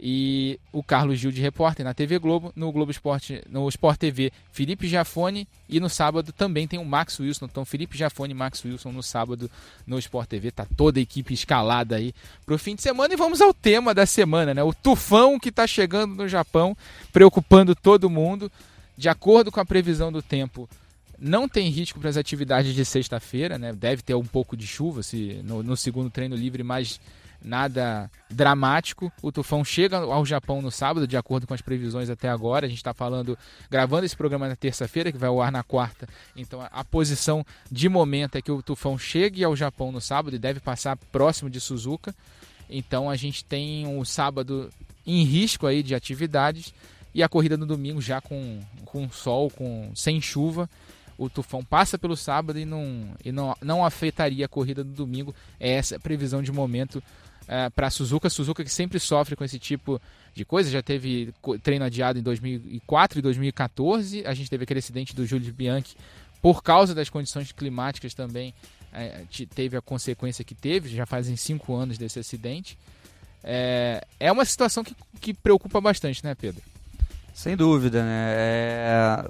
e o Carlos Gil de repórter na TV Globo, no Globo Esporte, no Sport TV, Felipe Jafone e no sábado também tem o Max Wilson. Então Felipe Jafone e Max Wilson no sábado no Sport TV, tá toda a equipe escalada aí pro fim de semana e vamos ao tema da semana, né? O tufão que está chegando no Japão, preocupando todo mundo de acordo com a previsão do tempo, não tem risco para as atividades de sexta-feira, né? Deve ter um pouco de chuva se no, no, segundo treino livre, mas nada dramático. O tufão chega ao Japão no sábado, de acordo com as previsões até agora. A gente está falando, gravando esse programa na terça-feira, que vai ao ar na quarta. Então a, posição de momento é que o tufão chegue ao Japão no sábado e deve passar próximo de Suzuka. Então a gente tem um sábado em risco aí de atividades e a corrida no domingo já com, com sol, com sem chuva. O tufão passa pelo sábado e não, e não, não afetaria a corrida do domingo. É essa a previsão de momento é, para Suzuka. Suzuka que sempre sofre com esse tipo de coisa. Já teve treino adiado em 2004 e 2014. A gente teve aquele acidente do Júlio Bianchi por causa das condições climáticas também. É, teve a consequência que teve. Já fazem cinco anos desse acidente. É, é uma situação que, que preocupa bastante, né, Pedro? Sem dúvida, né? É...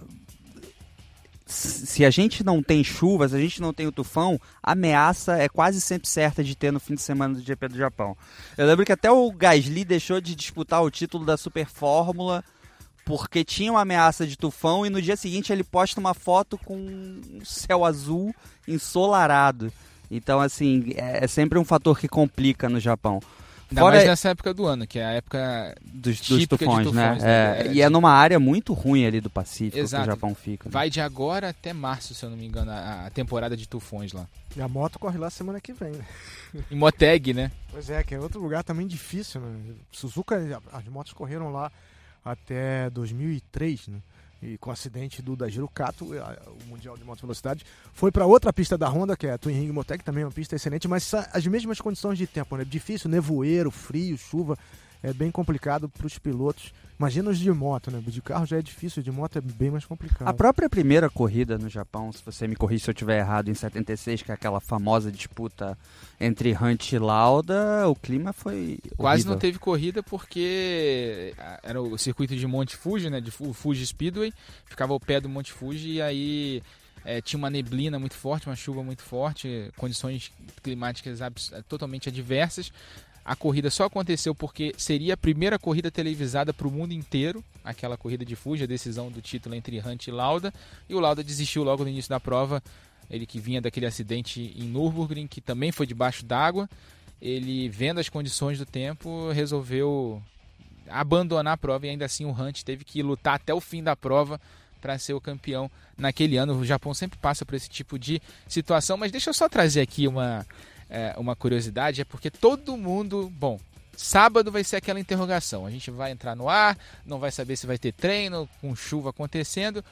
Se a gente não tem chuva, se a gente não tem o tufão, a ameaça é quase sempre certa de ter no fim de semana do GP do Japão. Eu lembro que até o Gasly deixou de disputar o título da Super Fórmula porque tinha uma ameaça de tufão e no dia seguinte ele posta uma foto com um céu azul ensolarado. Então, assim, é sempre um fator que complica no Japão. Ainda Fora mais nessa época do ano, que é a época dos, dos tufões, tufões, né? né? É, é, e é numa área muito ruim ali do Pacífico Exato. que o Japão fica. Né? Vai de agora até março, se eu não me engano, a, a temporada de tufões lá. E a moto corre lá semana que vem, né? Em Moteg, né? Pois é, que é outro lugar também difícil, né? Suzuka, as motos correram lá até 2003, né? E com o acidente do Dajiro Kato, o Mundial de Moto Velocidade, foi para outra pista da Honda, que é a Twin Ring Motec, também uma pista excelente, mas as mesmas condições de tempo, né? Difícil, nevoeiro, frio, chuva, é bem complicado para os pilotos Imagina os de moto, né? De carro já é difícil, de moto é bem mais complicado. A própria primeira corrida no Japão, se você me corrige se eu estiver errado, em 76, que é aquela famosa disputa entre Hunt e Lauda, o clima foi. Quase não teve corrida porque era o circuito de Monte Fuji, né? De Fuji Speedway, ficava ao pé do Monte Fuji e aí é, tinha uma neblina muito forte, uma chuva muito forte, condições climáticas totalmente adversas. A corrida só aconteceu porque seria a primeira corrida televisada para o mundo inteiro, aquela corrida de Fuji, a decisão do título entre Hunt e Lauda, e o Lauda desistiu logo no início da prova, ele que vinha daquele acidente em Nürburgring, que também foi debaixo d'água, ele vendo as condições do tempo, resolveu abandonar a prova e ainda assim o Hunt teve que lutar até o fim da prova para ser o campeão naquele ano. O Japão sempre passa por esse tipo de situação, mas deixa eu só trazer aqui uma é, uma curiosidade, é porque todo mundo. Bom, sábado vai ser aquela interrogação. A gente vai entrar no ar, não vai saber se vai ter treino, com chuva acontecendo.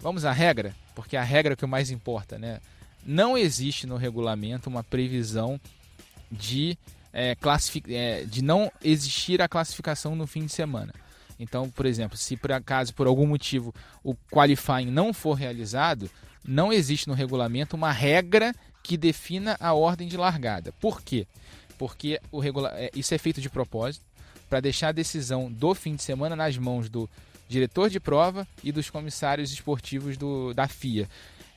Vamos à regra, porque a regra é o que mais importa, né? Não existe no regulamento uma previsão de, é, é, de não existir a classificação no fim de semana. Então, por exemplo, se por acaso, por algum motivo, o qualifying não for realizado, não existe no regulamento uma regra que defina a ordem de largada. Por quê? Porque o regula... É, isso é feito de propósito para deixar a decisão do fim de semana nas mãos do diretor de prova e dos comissários esportivos do, da FIA.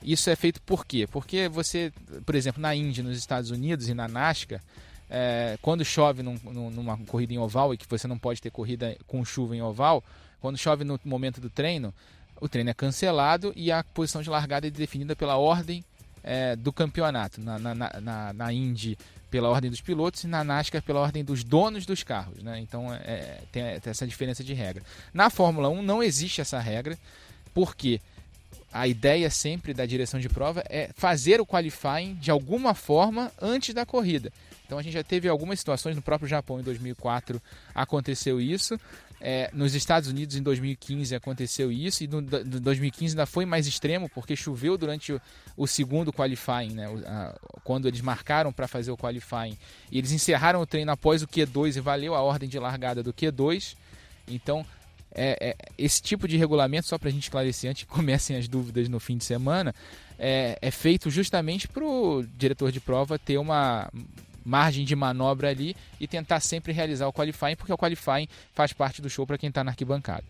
Isso é feito por quê? Porque você, por exemplo, na Índia, nos Estados Unidos e na NASCAR, é, quando chove num, numa corrida em oval e que você não pode ter corrida com chuva em oval, quando chove no momento do treino, o treino é cancelado e a posição de largada é definida pela ordem é, do campeonato. Na, na, na, na, Indy, pela ordem dos pilotos e na NASCAR, pela ordem dos donos dos carros. Né? Então é, tem, tem essa diferença de regra. Na Fórmula 1 não existe essa regra, porque a ideia sempre da direção de prova é fazer o qualifying de alguma forma antes da corrida. Então a gente já teve algumas situações no próprio Japão em 2004 aconteceu isso. É, nos Estados Unidos em 2015 aconteceu isso e no, no 2015 ainda foi mais extremo porque choveu durante o, o segundo qualifying, né? O, a, quando eles marcaram para fazer o qualifying. E eles encerraram o treino após o Q2 e valeu a ordem de largada do Q2. Então é, é, esse tipo de regulamento, só para a gente esclarecer antes que comecem as dúvidas no fim de semana, é, é feito justamente para o diretor de prova ter uma margem de manobra ali e tentar sempre realizar o qualifying, porque o qualifying faz parte do show para quem está na arquibancada.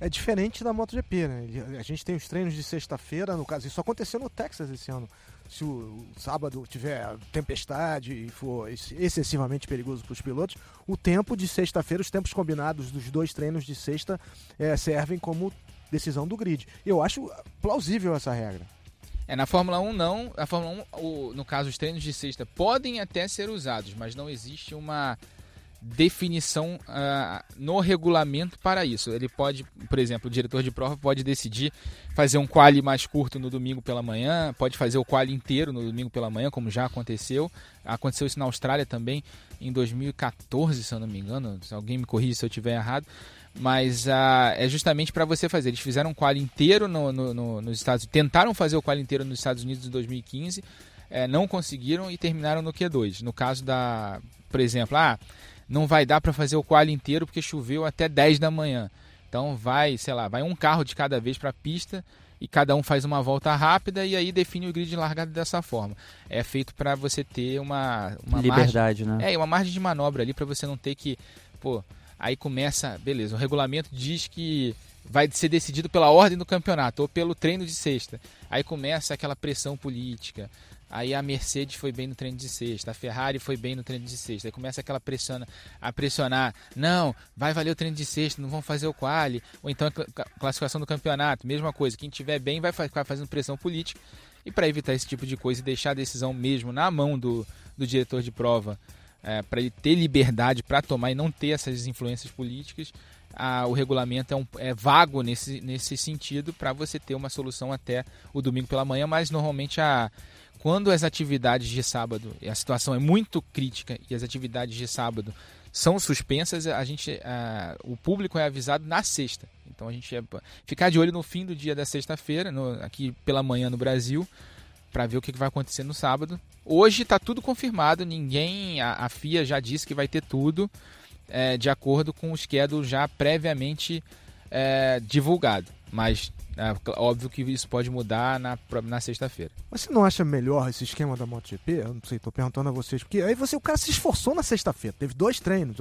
É diferente da MotoGP, né? A gente tem os treinos de sexta-feira, no caso, isso aconteceu no Texas esse ano. Se o, sábado tiver tempestade e for excessivamente perigoso para os pilotos, o tempo de sexta-feira, os tempos combinados dos dois treinos de sexta é, servem como decisão do grid. Eu acho plausível essa regra. É, na Fórmula 1 não. Na Fórmula 1, o, no caso, os treinos de sexta podem até ser usados, mas não existe uma definição uh, no regulamento para isso. Ele pode, por exemplo, o diretor de prova pode decidir fazer um quali mais curto no domingo pela manhã, pode fazer o quali inteiro no domingo pela manhã, como já aconteceu. Aconteceu isso na Austrália também em 2014, se eu não me engano. Se alguém me corrige se eu estiver errado mas uh, é justamente para você fazer. Eles fizeram um quali inteiro no, no, no, nos Estados tentaram fazer o quali inteiro nos Estados Unidos em 2015, é, não conseguiram e terminaram no Q2. No caso da, por exemplo, ah, não vai dar para fazer o quali inteiro porque choveu até 10 da manhã. Então vai, sei lá, vai um carro de cada vez para a pista e cada um faz uma volta rápida e aí define o grid de largada dessa forma. É feito para você ter uma, uma liberdade, margem, né? É, uma margem de manobra ali para você não ter que, pô, Aí começa, beleza, o regulamento diz que vai ser decidido pela ordem do campeonato ou pelo treino de sexta. Aí começa aquela pressão política. Aí a Mercedes foi bem no treino de sexta, a Ferrari foi bem no treino de sexta. Aí começa aquela pressão a pressionar, não, vai valer o treino de sexta, não vão fazer o quali, ou então a classificação do campeonato, mesma coisa. Quem tiver bem vai ficar fazendo pressão política. E para evitar esse tipo de coisa e deixar a decisão mesmo na mão do, do diretor de prova é, para ele ter liberdade para tomar e não ter essas influências políticas, a, o regulamento é, um, é, vago nesse, nesse sentido para você ter uma solução até o domingo pela manhã, mas normalmente a, quando as atividades de sábado, a situação é muito crítica e as atividades de sábado são suspensas, a gente, a, o público é avisado na sexta. Então a gente é, ficar de olho no fim do dia da sexta-feira, aqui pela manhã no Brasil, para ver o que vai acontecer no sábado. Hoje está tudo confirmado, ninguém, a, a, FIA já disse que vai ter tudo é, de acordo com o schedule já previamente é, divulgado. Mas óbvio que isso pode mudar na, na sexta-feira. Mas você não acha melhor esse esquema da MotoGP? Eu não sei, tô perguntando a vocês. Porque aí você, o cara se esforçou na sexta-feira, teve dois treinos.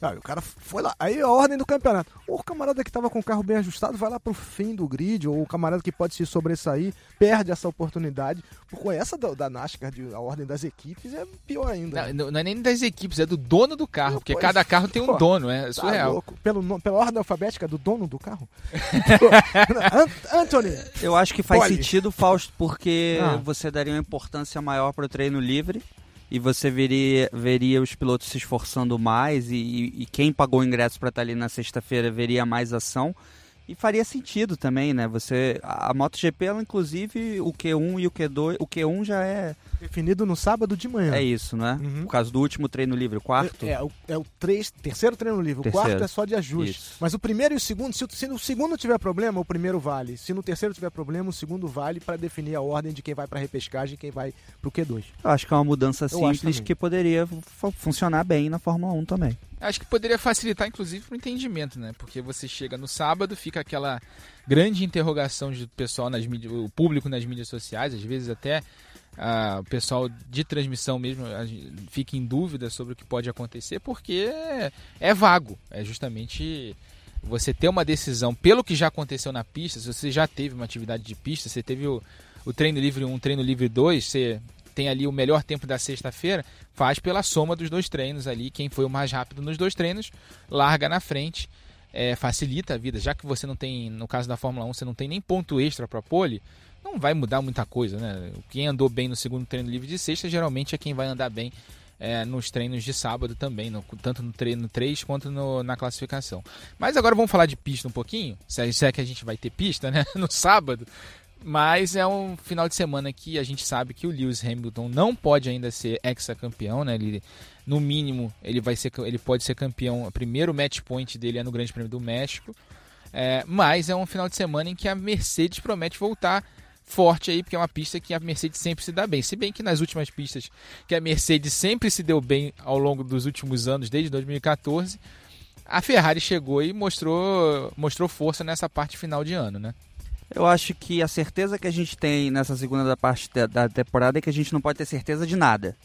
Ah, o cara foi lá, aí a ordem do campeonato. Ou o camarada que estava com o carro bem ajustado vai lá pro fim do grid, ou o camarada que pode se sobressair, perde essa oportunidade. Porque essa da, da NASCAR, de, a ordem das equipes, é pior ainda. Não, não é nem das equipes, é do dono do carro, porque cada carro tem um dono, é tá surreal. Tá Pelo, pela ordem alfabética do dono do carro? Anthony! Eu acho que faz sentido, Fausto, porque ah. você daria uma importância maior para o treino livre e você veria, veria os pilotos se esforçando mais e, e quem pagou o ingresso para estar ali na sexta-feira veria mais ação. E faria sentido também, né? Você a MotoGP, ela, inclusive, o Q1 e o Q2, o Q1 já é definido no sábado de manhã. É isso, né? Uhum. Por causa do último treino livre, o quarto. É, é, o, é o três, terceiro treino livre, terceiro. o quarto é só de ajuste. Isso. Mas o primeiro e o segundo, se, se no segundo tiver problema, o primeiro vale. Se no terceiro tiver problema, o segundo vale para definir a ordem de quem vai para repescagem e quem vai para o Q2. Eu acho que é uma mudança simples que poderia funcionar bem na Fórmula 1 também. Acho que poderia facilitar, inclusive, o entendimento, né? Porque você chega no sábado, fica aquela grande interrogação do pessoal nas mídias, o público nas mídias sociais, às vezes até ah, o pessoal de transmissão mesmo fica em dúvida sobre o que pode acontecer, porque é, é vago. É justamente você ter uma decisão pelo que já aconteceu na pista, se você já teve uma atividade de pista, você teve o, o treino livre 1, treino livre 2, você tem ali o melhor tempo da sexta-feira, faz pela soma dos dois treinos ali. Quem foi o mais rápido nos dois treinos, larga na frente. É, facilita a vida, já que você não tem, no caso da Fórmula 1, você não tem nem ponto extra para pole, não vai mudar muita coisa, né? Quem andou bem no segundo treino livre de sexta, geralmente é quem vai andar bem é, nos treinos de sábado também, no, tanto no treino 3 quanto no, na classificação. Mas agora vamos falar de pista um pouquinho, se é, se é que a gente vai ter pista, né? No sábado. Mas é um final de semana que a gente sabe que o Lewis Hamilton não pode ainda ser ex-campeão, né? Ele, no mínimo, ele vai ser, ele pode ser campeão. O primeiro match point dele é no Grande Prêmio do México. É, mas é um final de semana em que a Mercedes promete voltar forte aí, porque é uma pista que a Mercedes sempre se dá bem. Se bem que nas últimas pistas que a Mercedes sempre se deu bem ao longo dos últimos anos, desde 2014, a Ferrari chegou e mostrou, mostrou força nessa parte final de ano, né? Eu acho que a certeza que a gente tem nessa segunda parte da temporada é que a gente não pode ter certeza de nada.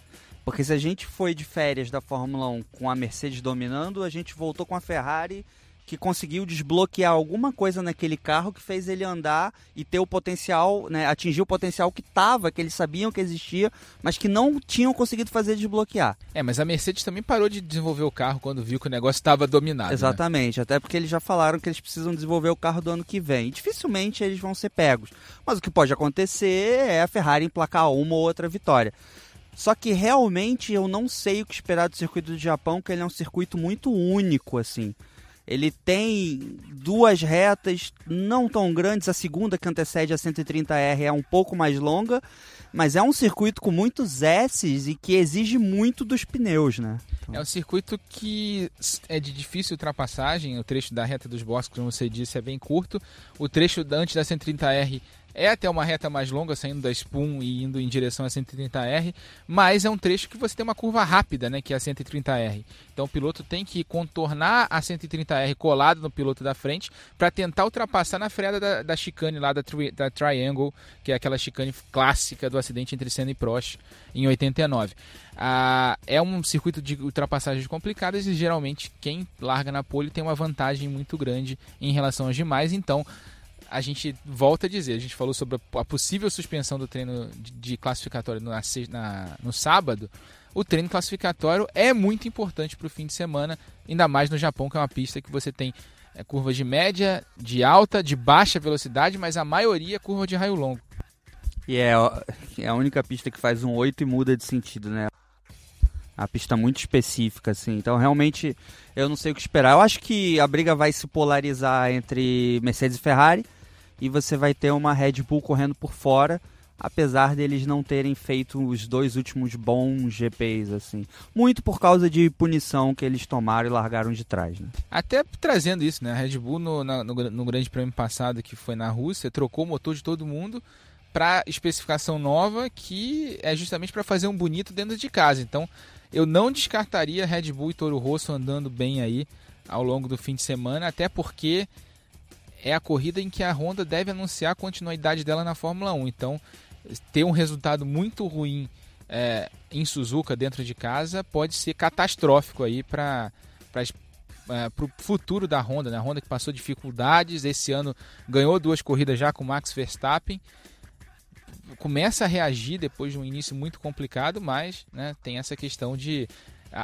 Porque se a gente foi de férias da Fórmula 1 com a Mercedes dominando, a gente voltou com a Ferrari que conseguiu desbloquear alguma coisa naquele carro que fez ele andar e ter o potencial, né, atingir o potencial que estava, que eles sabiam que existia, mas que não tinham conseguido fazer desbloquear. É, mas a Mercedes também parou de desenvolver o carro quando viu que o negócio estava dominado. Né? Exatamente, né? até porque eles já falaram que eles precisam desenvolver o carro do ano que vem. E dificilmente eles vão ser pegos. Mas o que pode acontecer é a Ferrari emplacar uma ou outra vitória. Só que realmente eu não sei o que esperar do circuito do Japão, que ele é um circuito muito único, assim. Ele tem duas retas não tão grandes, a segunda que antecede a 130R é um pouco mais longa, mas é um circuito com muitos S's e que exige muito dos pneus, né? Então... É um circuito que é de difícil ultrapassagem, o trecho da reta dos bosques, como você disse, é bem curto. O trecho antes da 130R é até uma reta mais longa, saindo da Spoon e indo em direção a 130R, mas é um trecho que você tem uma curva rápida, né, que é a 130R. Então o piloto tem que contornar a 130R colado no piloto da frente para tentar ultrapassar na freada da, da chicane lá da, tri, da Triangle, que é aquela chicane clássica do acidente entre Senna e Prost em 89. Ah, é um circuito de ultrapassagens complicadas e geralmente quem larga na pole tem uma vantagem muito grande em relação aos demais, então a gente volta a dizer, a gente falou sobre a possível suspensão do treino de, classificatório no, na, no sábado. O treino classificatório é muito importante para o fim de semana, ainda mais no Japão, que é uma pista que você tem é, curvas de média, de alta, de baixa velocidade, mas a maioria é curva de raio longo. E é, é a única pista que faz um 8 e muda de sentido, né? A pista muito específica, assim. Então, realmente, eu não sei o que esperar. Eu acho que a briga vai se polarizar entre Mercedes e Ferrari e você vai ter uma Red Bull correndo por fora, apesar deles não terem feito os dois últimos bons GPs assim, muito por causa de punição que eles tomaram e largaram de trás. Né? Até trazendo isso, né? A Red Bull no, no, no Grande Prêmio passado que foi na Rússia trocou o motor de todo mundo para especificação nova que é justamente para fazer um bonito dentro de casa. Então eu não descartaria Red Bull e Toro Rosso andando bem aí ao longo do fim de semana, até porque é a corrida em que a Honda deve anunciar a continuidade dela na Fórmula 1. Então, ter um resultado muito ruim é, em Suzuka dentro de casa pode ser catastrófico aí para é, o futuro da Honda. Né? A Honda que passou dificuldades, esse ano ganhou duas corridas já com Max Verstappen. Começa a reagir depois de um início muito complicado, mas né, tem essa questão de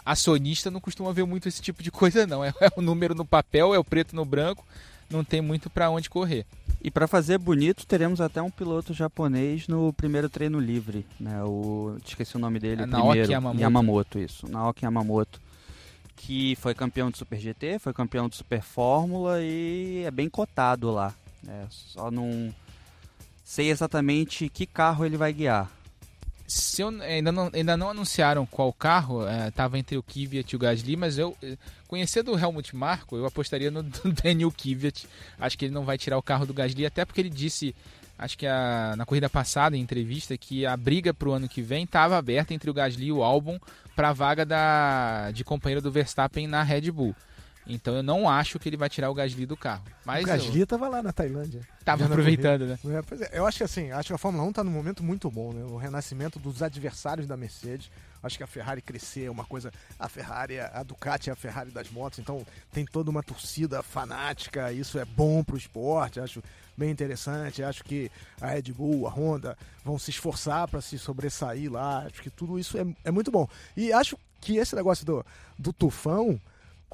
acionista não costuma ver muito esse tipo de coisa não. É, é o número no papel, é o preto no branco não tem muito para onde correr. E para fazer bonito, teremos até um piloto japonês no primeiro treino livre, né? O esqueci o nome dele, é Naoki primeiro, Yamamoto. Yamamoto, isso. Naoki Yamamoto, que foi campeão de Super GT, foi campeão de Super Fórmula e é bem cotado lá. Né? Só não sei exatamente que carro ele vai guiar se eu, ainda, não, ainda não anunciaram qual carro, estava é, entre o Kvyat e o Gasly, mas eu, eh, conhecendo o Helmut Marko, eu apostaria no, Daniel Kvyat. Acho que ele não vai tirar o carro do Gasly, até porque ele disse, acho que a, na corrida passada, em entrevista, que a briga para o ano que vem estava aberta entre o Gasly e o Albon para a vaga da, de companheiro do Verstappen na Red Bull. Então eu não acho que ele vai tirar o Gasly do carro. Mas o Gasly eu... tava lá na Tailândia. Tava aproveitando, né? É, é, eu acho que assim, acho que a Fórmula 1 está num momento muito bom, né? O renascimento dos adversários da Mercedes. Acho que a Ferrari crescer é uma coisa. A Ferrari, a Ducati é a Ferrari das motos, então tem toda uma torcida fanática, isso é bom pro esporte, acho bem interessante. Acho que a Red Bull, a Honda vão se esforçar para se sobressair lá. Acho que tudo isso é, é muito bom. E acho que esse negócio do, do tufão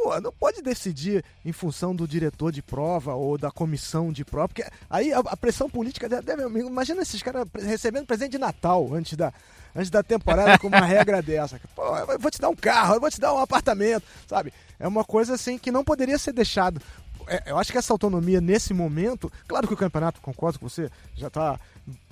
Pô, não pode decidir em função do diretor de prova ou da comissão de prova, porque aí a, a pressão política deve. Imagina esses caras recebendo presente de Natal antes da, antes da temporada com uma regra dessa. Pô, eu vou te dar um carro, eu vou te dar um apartamento, sabe? É uma coisa assim que não poderia ser deixado. É, eu acho que essa autonomia nesse momento, claro que o campeonato, concordo com você, já está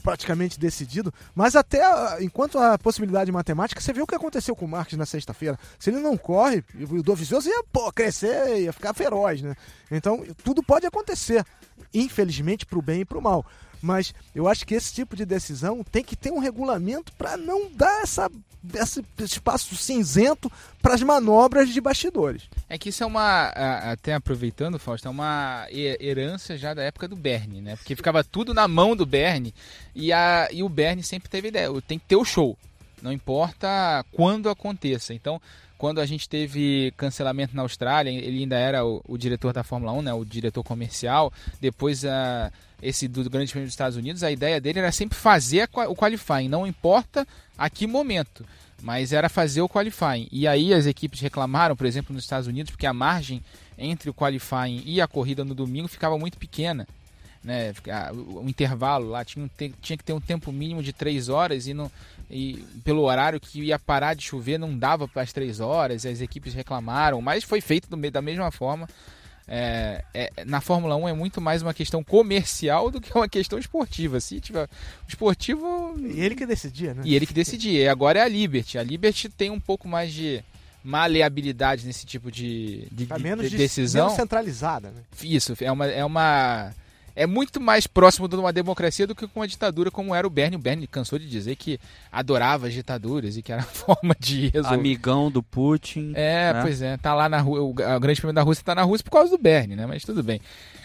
praticamente decidido, mas até enquanto a possibilidade matemática, você viu o que aconteceu com o Marques na sexta-feira. Se ele não corre, o Dovizioso ia pô, crescer, ia ficar feroz, né? Então, tudo pode acontecer, infelizmente, para o bem e para o mal. Mas eu acho que esse tipo de decisão tem que ter um regulamento para não dar essa, esse espaço cinzento para as manobras de bastidores. É que isso é uma, até aproveitando, Fausto, é uma herança já da época do Bernie, né? Porque ficava tudo na mão do Bernie e, a, e o Bernie sempre teve ideia, tem que ter o show, não importa quando aconteça. Então, quando a gente teve cancelamento na Austrália, ele ainda era o, o diretor da Fórmula 1, né, o diretor comercial. Depois, a, esse do Grande Prêmio dos Estados Unidos, a ideia dele era sempre fazer o qualifying, não importa a que momento, mas era fazer o qualifying. E aí as equipes reclamaram, por exemplo, nos Estados Unidos, porque a margem entre o qualifying e a corrida no domingo ficava muito pequena. Né, o intervalo lá tinha, tinha que ter um tempo mínimo de 3 horas e não, e pelo horário que ia parar de chover não dava para as três horas, as equipes reclamaram, mas foi feito do, da mesma forma. É, é, na Fórmula 1 é muito mais uma questão comercial do que uma questão esportiva. Se tiver esportivo. E ele que decidia, né? E ele que decidia. E agora é a Liberty. A Liberty tem um pouco mais de maleabilidade nesse tipo de, de, tá menos de decisão. Menos centralizada, né? Isso, é uma, é uma é muito mais próximo de uma democracia do que com uma ditadura como era o Bernie. O Bernie cansou de dizer que adorava as ditaduras e que era a forma de resolver. Amigão do Putin. É, né? pois é. Tá lá na rua. O grande prêmio da Rússia tá na Rússia por causa do Bernie, né? Mas tudo bem.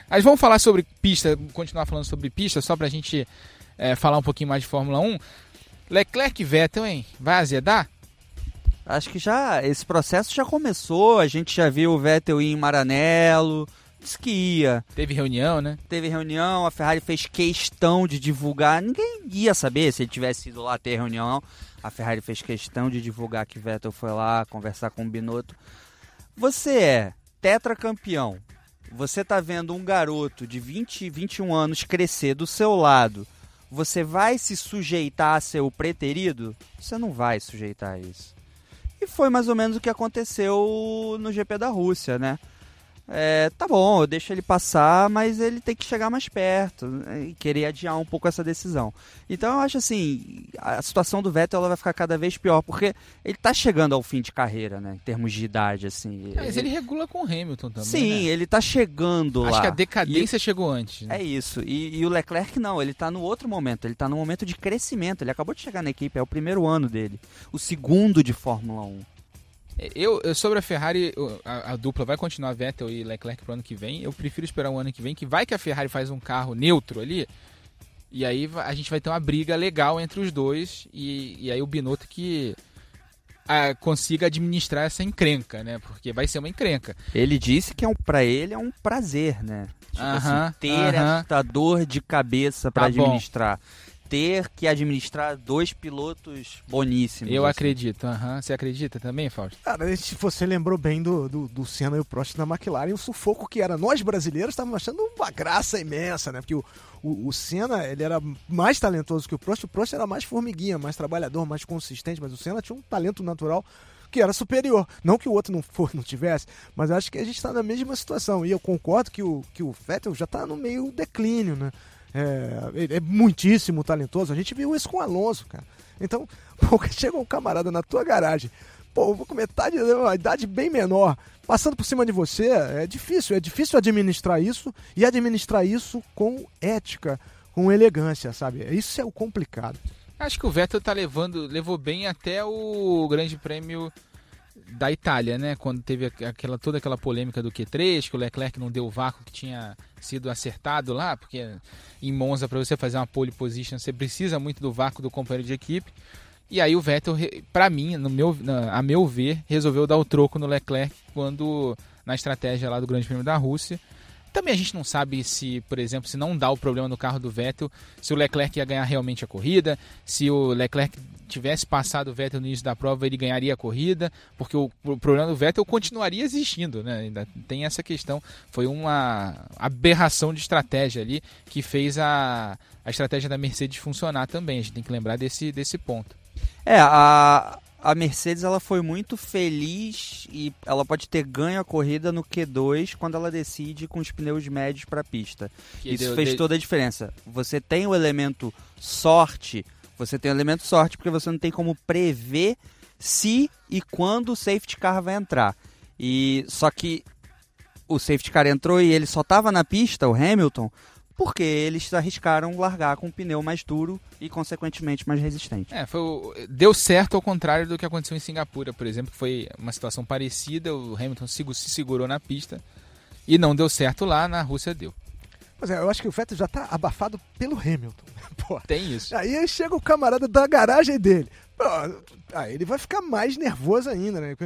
Mas vamos falar sobre pista, continuar falando sobre pista, só pra gente é, falar um pouquinho mais de Fórmula 1. Leclerc e Vettel, hein? Vai azedar? Acho que já esse processo já começou. A gente já viu o Vettel ir em Maranello disse que ia. Teve reunião, né? Teve reunião, a Ferrari fez questão de divulgar. Ninguém ia saber se ele tivesse ido lá ter reunião. A Ferrari fez questão de divulgar que Vettel foi lá conversar com o Binotto. Você é tetracampeão. Você tá vendo um garoto de 20, 21 anos crescer do seu lado. Você vai se sujeitar a ser o preterido? Você não vai sujeitar a isso. E foi mais ou menos o que aconteceu no GP da Rússia, né? É, tá bom, eu deixo ele passar, mas ele tem que chegar mais perto né, e querer adiar um pouco essa decisão. Então eu acho assim, a situação do Vettel ela vai ficar cada vez pior, porque ele tá chegando ao fim de carreira, né, em termos de idade, assim. É, mas ele regula com o Hamilton também, Sim, né? ele tá chegando acho lá. Acho que a decadência e... chegou antes. Né? É isso, e, e, o Leclerc não, ele tá no outro momento, ele tá no momento de crescimento, ele acabou de chegar na equipe, é o primeiro ano dele, o segundo de Fórmula 1. Eu, eu, sobre a Ferrari, a, a, dupla vai continuar Vettel e Leclerc pro ano que vem. Eu prefiro esperar o um ano que vem, que vai que a Ferrari faz um carro neutro ali. E aí a gente vai ter uma briga legal entre os dois. E, e aí o Binotto que a, consiga administrar essa encrenca, né? Porque vai ser uma encrenca. Ele disse que é um, para ele é um prazer, né? Tipo uh -huh, assim, ter uh -huh. esta dor de cabeça para tá administrar. Bom ter que administrar dois pilotos boníssimos. Eu assim. acredito. Uhum. Você acredita também, Fausto? Cara, se você lembrou bem do, do, do Senna e o Prost na McLaren, o sufoco que era. Nós brasileiros estávamos achando uma graça imensa, né? Porque o, o, o Senna, ele era mais talentoso que o Prost. O Prost era mais formiguinha, mais trabalhador, mais consistente, mas o Senna tinha um talento natural que era superior. Não que o outro não for, não tivesse, mas acho que a gente está na mesma situação. E eu concordo que o, que o Vettel já está no meio declínio, né? É, é muitíssimo talentoso. A gente viu isso com o Alonso, cara. Então, pô, chega um camarada na tua garagem, pô, com metade, uma idade bem menor, passando por cima de você, é difícil, é difícil administrar isso e administrar isso com ética, com elegância, sabe? Isso é o complicado. Acho que o Vettel tá levando, levou bem até o Grande Prêmio da Itália, né? Quando teve aquela, toda aquela polêmica do Q3, que o Leclerc não deu o vácuo que tinha sido acertado lá, porque em Monza, para você fazer uma pole position, você precisa muito do vácuo do companheiro de equipe. E aí o Vettel, para mim, no meu, a meu ver, resolveu dar o troco no Leclerc quando na estratégia lá do Grande Prêmio da Rússia. Também a gente não sabe se, por exemplo, se não dá o problema no carro do Vettel, se o Leclerc ia ganhar realmente a corrida, se o Leclerc tivesse passado o Vettel no início da prova, ele ganharia a corrida, porque o, problema do Vettel continuaria existindo, né? Ainda tem essa questão. Foi uma aberração de estratégia ali que fez a, a estratégia da Mercedes funcionar também. A gente tem que lembrar desse, desse ponto. É, a, a Mercedes ela foi muito feliz e ela pode ter ganho a corrida no Q2 quando ela decide com os pneus médios para a pista. Que Isso deu, fez deu... toda a diferença. Você tem o elemento sorte, você tem o elemento sorte porque você não tem como prever se e quando o safety car vai entrar. E só que o safety car entrou e ele só estava na pista, o Hamilton, porque eles arriscaram largar com um pneu mais duro e, consequentemente, mais resistente. É, foi, deu certo ao contrário do que aconteceu em Singapura, por exemplo, que foi uma situação parecida, o Hamilton se, se segurou na pista e não deu certo lá, na Rússia deu. Mas é, eu acho que o Vettel já tá abafado pelo Hamilton. Pô, Tem isso. Aí chega o camarada da garagem dele. Pô, aí ele vai ficar mais nervoso ainda, né?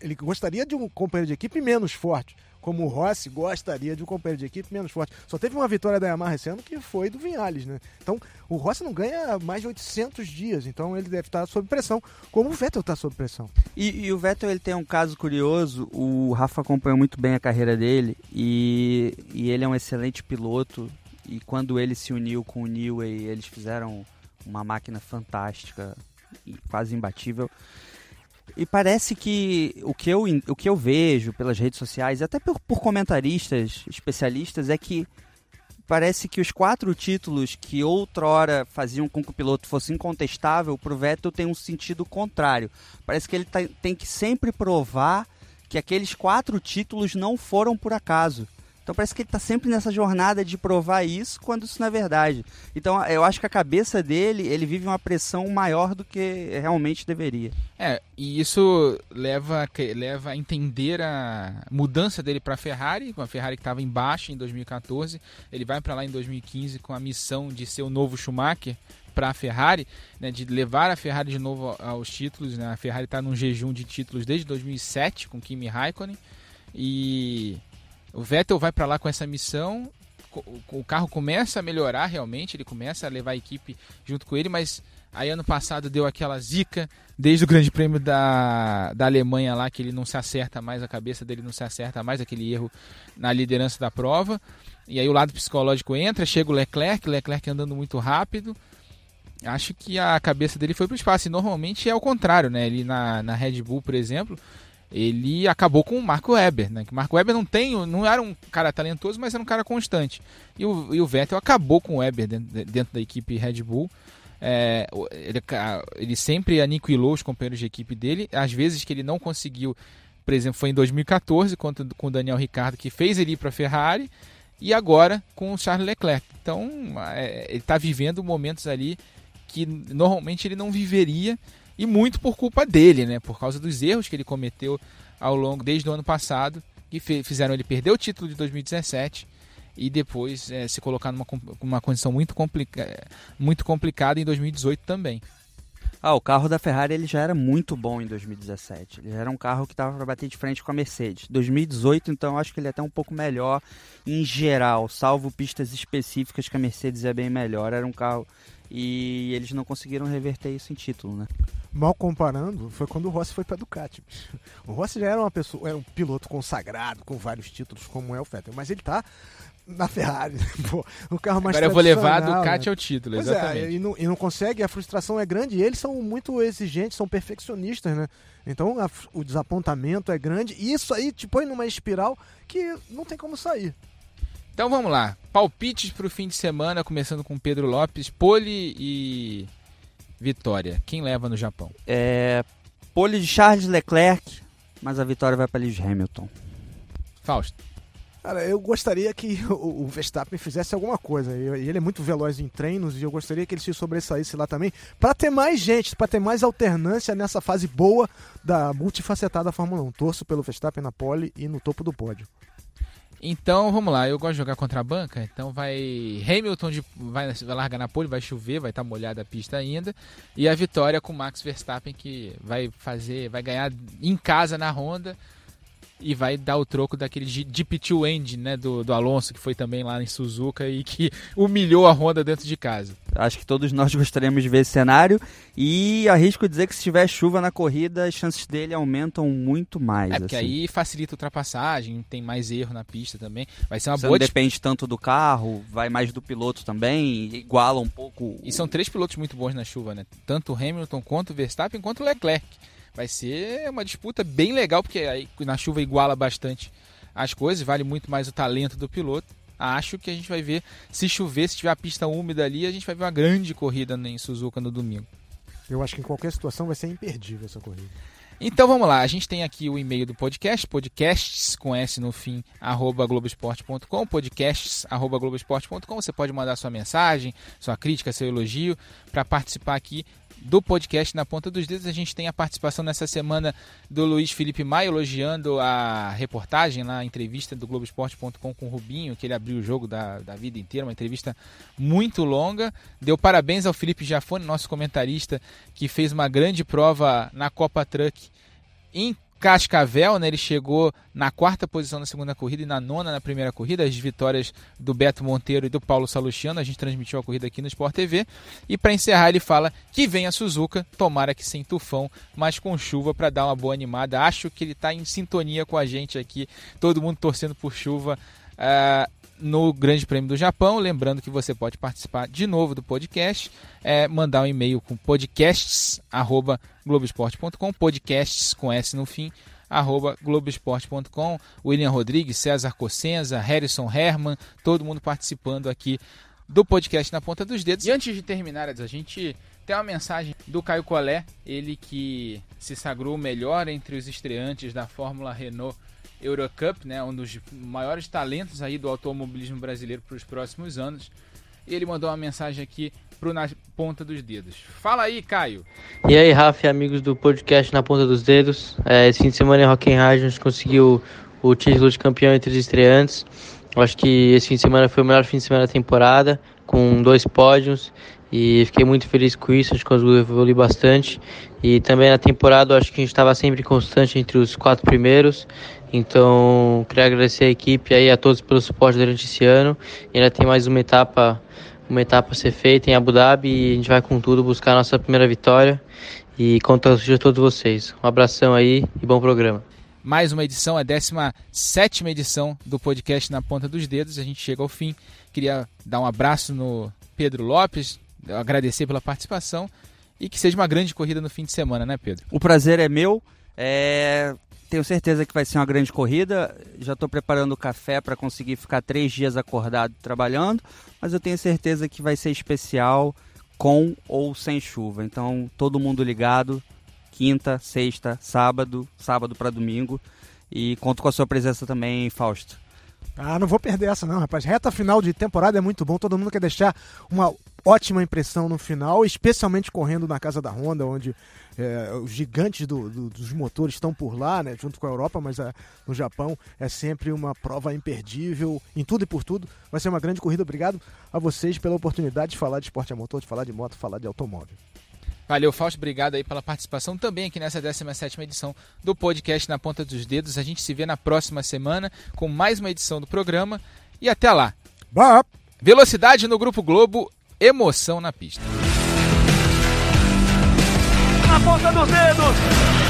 Ele gostaria de um companheiro de equipe menos forte como o Rossi gostaria de um companheiro de equipe menos forte. Só teve uma vitória da Yamaha esse ano que foi do Vinhales, né? Então, o Rossi não ganha mais de 800 dias, então ele deve estar sob pressão, como o Vettel está sob pressão. E, e, o Vettel ele tem um caso curioso, o Rafa acompanhou muito bem a carreira dele e, e ele é um excelente piloto e quando ele se uniu com o Newey, eles fizeram uma máquina fantástica quase imbatível. E parece que o que eu, o que eu vejo pelas redes sociais, até por, por comentaristas, especialistas, é que parece que os quatro títulos que outrora faziam com que o piloto fosse incontestável, para o Vettel tem um sentido contrário. Parece que ele tá, tem que sempre provar que aqueles quatro títulos não foram por acaso. Então parece que ele está sempre nessa jornada de provar isso, quando isso não é verdade. Então eu acho que a cabeça dele, ele vive uma pressão maior do que realmente deveria. É, e isso leva, leva a entender a mudança dele para a Ferrari, com a Ferrari que estava embaixo em 2014. Ele vai para lá em 2015 com a missão de ser o novo Schumacher para a Ferrari, né, de levar a Ferrari de novo aos títulos. Né? A Ferrari está num jejum de títulos desde 2007 com Kimi Raikkonen. E o Vettel vai para lá com essa missão, o carro começa a melhorar realmente, ele começa a levar a equipe junto com ele, mas aí ano passado deu aquela zica, desde o Grande Prêmio da, da Alemanha lá, que ele não se acerta mais, a cabeça dele não se acerta mais, aquele erro na liderança da prova. E aí o lado psicológico entra, chega o Leclerc, Leclerc andando muito rápido. Acho que a cabeça dele foi para o espaço. E normalmente é o contrário, né? Ele na, na Red Bull, por exemplo, ele acabou com o Marco Weber, né? Que Marco Weber não tem, não era um cara talentoso, mas era um cara constante. E o, e o Vettel acabou com o Weber dentro, dentro da equipe Red Bull. É, ele, ele, sempre aniquilou os companheiros de equipe dele. Às vezes que ele não conseguiu, por exemplo, foi em 2014 contra, com o Daniel Ricciardo que fez ele ir para a Ferrari e agora com o Charles Leclerc. Então é, ele está vivendo momentos ali que normalmente ele não viveria e muito por culpa dele, né? Por causa dos erros que ele cometeu ao longo desde o ano passado, que fizeram ele perder o título de 2017 e depois é, se colocar numa uma condição muito, complica muito complicada em 2018 também. Ah, o carro da Ferrari ele já era muito bom em 2017. Ele era um carro que estava para bater de frente com a Mercedes. 2018, então, acho que ele é até um pouco melhor em geral, salvo pistas específicas que a Mercedes é bem melhor. Era um carro e eles não conseguiram reverter isso em título, né? Mal comparando, foi quando o Rossi foi para Ducati. O Rossi já era uma pessoa, era um piloto consagrado com vários títulos, como é o Vettel, mas ele tá na Ferrari, pô, o carro mais Agora eu vou levar a Ducati né? ao título, pois é, exatamente. É, e, não, e não consegue, a frustração é grande, e eles são muito exigentes, são perfeccionistas, né? Então a, o desapontamento é grande, e isso aí te põe numa espiral que não tem como sair. Então vamos lá. Palpites para o fim de semana, começando com Pedro Lopes, pole e vitória. Quem leva no Japão? É, pole de Charles Leclerc, mas a vitória vai para Lewis Hamilton. Fausto. Cara, eu gostaria que o, Verstappen fizesse alguma coisa. E ele é muito veloz em treinos e eu gostaria que ele se sobressaísse lá também para ter mais gente, para ter mais alternância nessa fase boa da multifacetada Fórmula 1. Torço pelo Verstappen na pole e no topo do pódio. Então, vamos lá, eu gosto de jogar contra a banca, então vai Hamilton de, vai, largar na pole, vai chover, vai estar tá molhada a pista ainda, e a vitória com Max Verstappen que vai fazer, vai ganhar em casa na Honda e vai dar o troco daquele GP2 Engine, né, do, do Alonso, que foi também lá em Suzuka e que humilhou a Honda dentro de casa. Acho que todos nós gostaríamos de ver esse cenário e arrisco dizer que se tiver chuva na corrida, as chances dele aumentam muito mais. É, porque assim. aí facilita a ultrapassagem, tem mais erro na pista também. Vai ser uma Você boa... não depende tanto do carro, vai mais do piloto também, iguala um pouco... E são três pilotos muito bons na chuva, né? Tanto o Hamilton, quanto o Verstappen, quanto o Leclerc. Vai ser uma disputa bem legal, porque aí na chuva iguala bastante as coisas, vale muito mais o talento do piloto. Acho que a gente vai ver, se chover, se tiver a pista úmida ali, a gente vai ver uma grande corrida em Suzuka no domingo. Eu acho que em qualquer situação vai ser imperdível essa corrida. Então vamos lá, a gente tem aqui o e-mail do podcast, podcasts com S no fim, arroba globesport.com, podcasts arroba globesport.com. Você pode mandar sua mensagem, sua crítica, seu elogio para participar aqui do podcast Na Ponta dos Dedos. A gente tem a participação nessa semana do Luiz Felipe Maia elogiando a reportagem a entrevista do Globoesporte.com com o Rubinho, que ele abriu o jogo da, da vida inteira, uma entrevista muito longa. Deu parabéns ao Felipe Jafone, nosso comentarista, que fez uma grande prova na Copa Truck em Cascavel, né, ele chegou na quarta posição na segunda corrida e na nona na primeira corrida, as vitórias do Beto Monteiro e do Paulo Salustiano. A gente transmitiu a corrida aqui no Sport TV. E para encerrar, ele fala que vem a Suzuka, tomara que sem tufão, mas com chuva para dar uma boa animada. Acho que ele está em sintonia com a gente aqui, todo mundo torcendo por chuva. Uh, no Grande Prêmio do Japão. Lembrando que você pode participar de novo do podcast, é, mandar um e-mail com podcasts@globesport.com, podcasts com S no fim, arroba globesport.com. William Rodrigues, César Cossenza, Harrison Herman, todo mundo participando aqui do podcast na ponta dos dedos. E antes de terminar, a gente tem uma mensagem do Caio Collet, ele que se sagrou melhor entre os estreantes da Fórmula Renault Eurocup, né, um dos maiores talentos aí do automobilismo brasileiro para os próximos anos. E ele mandou uma mensagem aqui pro Na Ponta dos Dedos. Fala aí, Caio. E aí, Rafa e amigos do podcast Na Ponta dos Dedos. É, esse fim de semana em Ride a gente conseguiu o título de campeão entre os estreantes. Eu acho que esse fim de semana foi o melhor fim de semana da temporada, com dois pódios. E fiquei muito feliz com isso, acho que conseguiu evoluir bastante. E também na temporada, acho que a gente estava sempre constante entre os quatro primeiros. Então, queria agradecer a equipe aí, a todos pelo suporte durante esse ano. E ainda tem mais uma etapa, uma etapa a ser feita em Abu Dhabi e a gente vai com tudo buscar a nossa primeira vitória. E conto a todos vocês. Um abração aí e bom programa. Mais uma edição, a 17 edição do podcast Na Ponta dos Dedos. A gente chega ao fim. Queria dar um abraço no Pedro Lopes, agradecer pela participação e que seja uma grande corrida no fim de semana, né, Pedro? O prazer é meu. É tenho certeza que vai ser uma grande corrida. Já estou preparando o café para conseguir ficar três dias acordado trabalhando, mas eu tenho certeza que vai ser especial com ou sem chuva. Então, todo mundo ligado, quinta, sexta, sábado, sábado para domingo. E conto com a sua presença também, Fausto. Ah, não vou perder essa não, rapaz. Reta final de temporada é muito bom. Todo mundo quer deixar uma ótima impressão no final, especialmente correndo na casa da Honda, onde é, os gigantes do, do, dos motores estão por lá, né, junto com a Europa, mas a, é, no Japão é sempre uma prova imperdível em tudo e por tudo. Vai ser uma grande corrida. Obrigado a vocês pela oportunidade de falar de esporte a motor, de falar de moto, falar de automóvel. Valeu, Fausto. Obrigado aí pela participação também aqui nessa 17 edição do podcast Na Ponta dos Dedos. A gente se vê na próxima semana com mais uma edição do programa. E até lá. Bah. Velocidade no Grupo Globo, emoção na pista. Na ponta dos dedos.